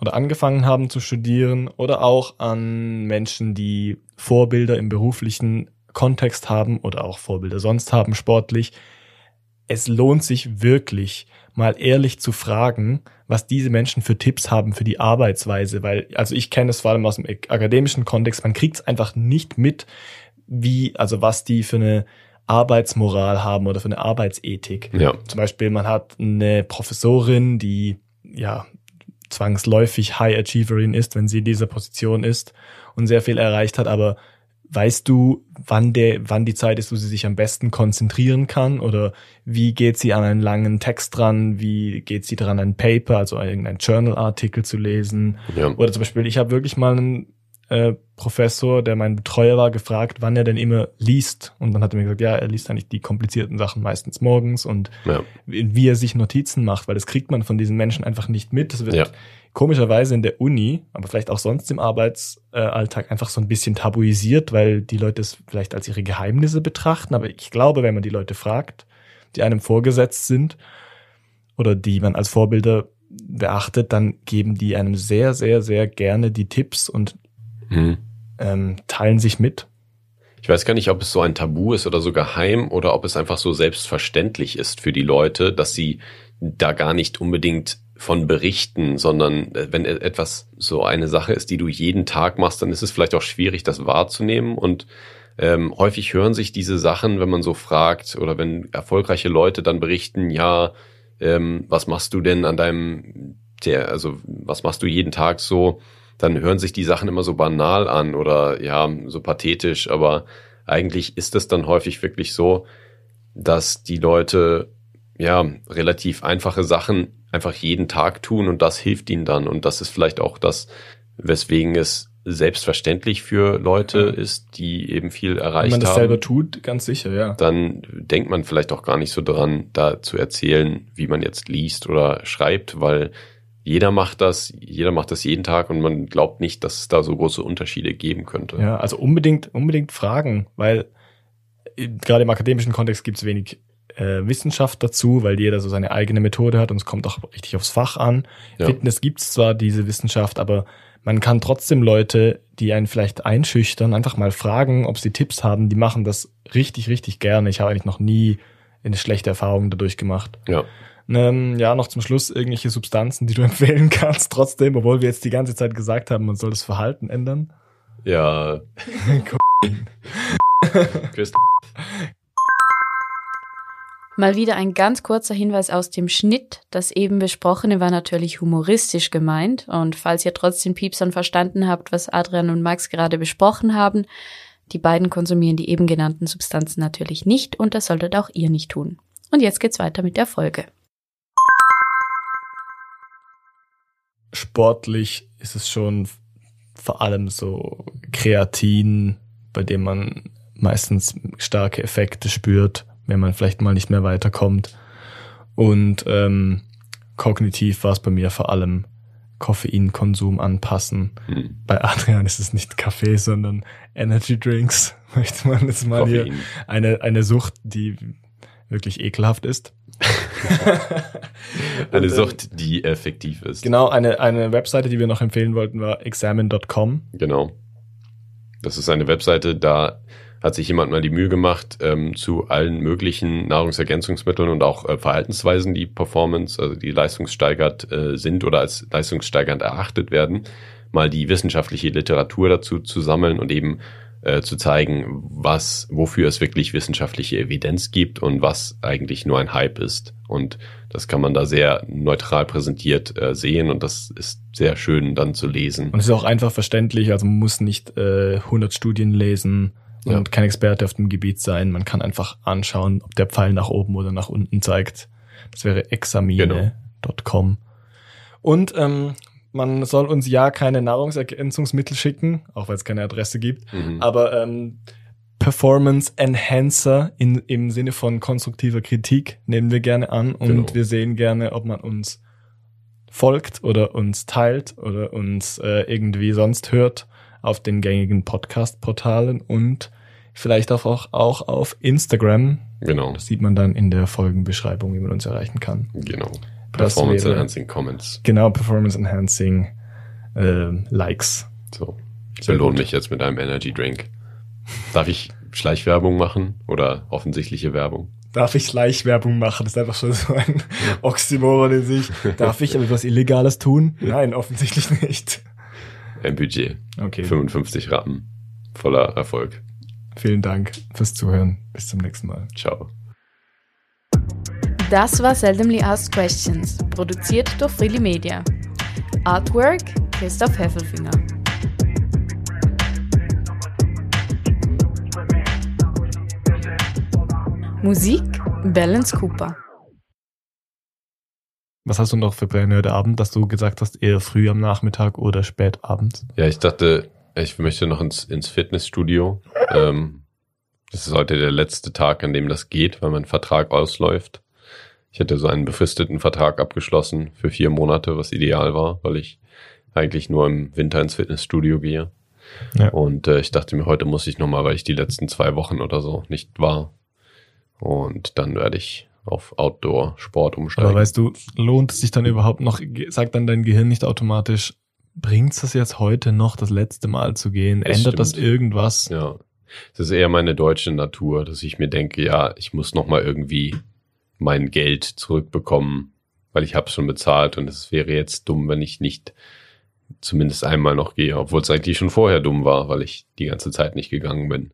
Speaker 1: oder angefangen haben zu studieren oder auch an Menschen, die Vorbilder im beruflichen Kontext haben oder auch Vorbilder sonst haben sportlich. Es lohnt sich wirklich, mal ehrlich zu fragen, was diese Menschen für Tipps haben für die Arbeitsweise, weil, also ich kenne es vor allem aus dem akademischen Kontext, man kriegt es einfach nicht mit, wie, also was die für eine Arbeitsmoral haben oder für eine Arbeitsethik.
Speaker 2: Ja.
Speaker 1: Zum Beispiel, man hat eine Professorin, die ja zwangsläufig High Achieverin ist, wenn sie in dieser Position ist und sehr viel erreicht hat, aber weißt du, wann der, wann die Zeit ist, wo sie sich am besten konzentrieren kann? Oder wie geht sie an einen langen Text dran? Wie geht sie dran, ein Paper, also irgendein Journal-Artikel zu lesen?
Speaker 2: Ja.
Speaker 1: Oder zum Beispiel, ich habe wirklich mal einen äh, Professor, der mein Betreuer war, gefragt, wann er denn immer liest. Und dann hat er mir gesagt, ja, er liest eigentlich die komplizierten Sachen meistens morgens und
Speaker 2: Ja.
Speaker 1: wie wie er sich Notizen macht, weil das kriegt man von diesen Menschen einfach nicht mit. Das wird
Speaker 2: Ja.
Speaker 1: komischerweise in der Uni, aber vielleicht auch sonst im Arbeitsalltag einfach so ein bisschen tabuisiert, weil die Leute es vielleicht als ihre Geheimnisse betrachten. Aber ich glaube, wenn man die Leute fragt, die einem vorgesetzt sind oder die man als Vorbilder beachtet, dann geben die einem sehr, sehr, sehr gerne die Tipps und
Speaker 2: Mhm.
Speaker 1: ähm, teilen sich mit.
Speaker 2: Ich weiß gar nicht, ob es so ein Tabu ist oder so geheim oder ob es einfach so selbstverständlich ist für die Leute, dass sie da gar nicht unbedingt von berichten, sondern äh, wenn e- etwas so eine Sache ist, die du jeden Tag machst, dann ist es vielleicht auch schwierig, das wahrzunehmen und ähm, häufig hören sich diese Sachen, wenn man so fragt oder wenn erfolgreiche Leute dann berichten, ja, ähm, was machst du denn an deinem, der, also was machst du jeden Tag so, dann hören sich die Sachen immer so banal an oder ja, so pathetisch, aber eigentlich ist es dann häufig wirklich so, dass die Leute ja relativ einfache Sachen einfach jeden Tag tun und das hilft ihnen dann. Und das ist vielleicht auch das, weswegen es selbstverständlich für Leute ist, die eben viel
Speaker 1: Wenn
Speaker 2: erreicht
Speaker 1: man das
Speaker 2: haben.
Speaker 1: selber tut, ganz sicher, ja.
Speaker 2: dann denkt man vielleicht auch gar nicht so dran, da zu erzählen, wie man jetzt liest oder schreibt, weil jeder macht das, jeder macht das jeden Tag und man glaubt nicht, dass es da so große Unterschiede geben könnte.
Speaker 1: Ja, also unbedingt, unbedingt fragen, weil äh, gerade im akademischen Kontext gibt es wenig äh, Wissenschaft dazu, weil jeder so seine eigene Methode hat und es kommt auch richtig aufs Fach an.
Speaker 2: Ja.
Speaker 1: Fitness gibt's zwar diese Wissenschaft, aber man kann trotzdem Leute, die einen vielleicht einschüchtern, einfach mal fragen, ob sie Tipps haben. Die machen das richtig, richtig gerne. Ich habe eigentlich noch nie eine schlechte Erfahrung dadurch gemacht.
Speaker 2: Ja.
Speaker 1: Ähm, ja, noch zum Schluss irgendwelche Substanzen, die du empfehlen kannst, trotzdem, obwohl wir jetzt die ganze Zeit gesagt haben, man soll das Verhalten ändern.
Speaker 2: Ja. Chris,
Speaker 3: Mal wieder ein ganz kurzer Hinweis aus dem Schnitt. Das eben besprochene war natürlich humoristisch gemeint. Und falls ihr trotzdem Piepsern verstanden habt, was Adrian und Max gerade besprochen haben, die beiden konsumieren die eben genannten Substanzen natürlich nicht und das solltet auch ihr nicht tun. Und jetzt geht's weiter mit der Folge.
Speaker 1: Sportlich ist es schon vor allem so Kreatin, bei dem man meistens starke Effekte spürt, wenn man vielleicht mal nicht mehr weiterkommt. Und ähm, kognitiv war es bei mir vor allem Koffeinkonsum anpassen.
Speaker 2: hm,
Speaker 1: Bei Adrian ist es nicht Kaffee, sondern Energy Drinks. Möchte man jetzt mal hier
Speaker 2: Koffein.
Speaker 1: eine, eine Sucht, die wirklich ekelhaft ist.
Speaker 2: Eine
Speaker 1: ähm,
Speaker 2: Sucht, die effektiv ist.
Speaker 1: Genau, eine, eine Webseite, die wir noch empfehlen wollten, war examine.com.
Speaker 2: Genau. Das ist eine Webseite, da hat sich jemand mal die Mühe gemacht, ähm, zu allen möglichen Nahrungsergänzungsmitteln und auch äh, Verhaltensweisen, die Performance, also die leistungssteigert äh, sind oder als leistungssteigernd erachtet werden, mal die wissenschaftliche Literatur dazu zu sammeln und eben äh, zu zeigen, was, wofür es wirklich wissenschaftliche Evidenz gibt und was eigentlich nur ein Hype ist. Und das kann man da sehr neutral präsentiert äh, sehen und das ist sehr schön dann zu lesen.
Speaker 1: Und es ist auch einfach verständlich, also man muss nicht äh, 100 Studien lesen und
Speaker 2: Ja.
Speaker 1: kein Experte auf dem Gebiet sein. Man kann einfach anschauen, ob der Pfeil nach oben oder nach unten zeigt. Das wäre examine.com. Und ähm, man soll uns ja keine Nahrungsergänzungsmittel schicken, auch weil es keine Adresse gibt.
Speaker 2: Mhm.
Speaker 1: Aber ähm, Performance Enhancer in, im Sinne von konstruktiver Kritik nehmen wir gerne an und
Speaker 2: Genau.
Speaker 1: wir sehen gerne, ob man uns folgt oder uns teilt oder uns äh, irgendwie sonst hört auf den gängigen Podcast-Portalen und vielleicht auch, auch, auch auf Instagram.
Speaker 2: Genau.
Speaker 1: Das sieht man dann in der Folgenbeschreibung, wie man uns erreichen kann.
Speaker 2: Genau. Performance
Speaker 1: wäre-
Speaker 2: Enhancing Comments.
Speaker 1: Genau, Performance Enhancing ähm, Likes.
Speaker 2: So. Ich
Speaker 1: Sehr
Speaker 2: belohne
Speaker 1: gut.
Speaker 2: mich jetzt mit einem Energy Drink. Darf ich Schleichwerbung machen oder offensichtliche Werbung?
Speaker 1: Darf ich Schleichwerbung machen? Das ist einfach schon so ein Oxymoron in sich. Darf ich aber was Illegales tun? Nein, offensichtlich nicht.
Speaker 2: Ein Budget.
Speaker 1: Okay.
Speaker 2: 55 Rappen. Voller Erfolg.
Speaker 1: Vielen Dank fürs Zuhören. Bis zum nächsten Mal.
Speaker 2: Ciao.
Speaker 3: Das war Seldomly Asked Questions, produziert durch Freely Media. Artwork Christoph Heffelfinger. Musik Balance Cooper.
Speaker 1: Was hast du noch für Pläne heute Abend, dass du gesagt hast, eher früh am Nachmittag oder spät abends?
Speaker 2: Ja, ich dachte, ich möchte noch ins, ins Fitnessstudio. Ähm, das ist heute der letzte Tag, an dem das geht, weil mein Vertrag ausläuft. Ich hätte so einen befristeten Vertrag abgeschlossen für vier Monate, was ideal war, weil ich eigentlich nur im Winter ins Fitnessstudio gehe. Ja. Und äh, ich dachte mir, heute muss ich nochmal, weil ich die letzten zwei Wochen oder so nicht war. Und dann werde ich auf Outdoor-Sport umsteigen.
Speaker 1: Aber weißt du, lohnt es sich dann überhaupt noch, sagt dann dein Gehirn nicht automatisch, bringt es das jetzt heute noch das letzte Mal zu gehen? Es Ändert stimmt. das irgendwas?
Speaker 2: Ja. Es ist eher meine deutsche Natur, dass ich mir denke, ja, ich muss noch mal irgendwie mein Geld zurückbekommen, weil ich habe schon bezahlt und es wäre jetzt dumm, wenn ich nicht zumindest einmal noch gehe, obwohl es eigentlich schon vorher dumm war, weil ich die ganze Zeit nicht gegangen bin.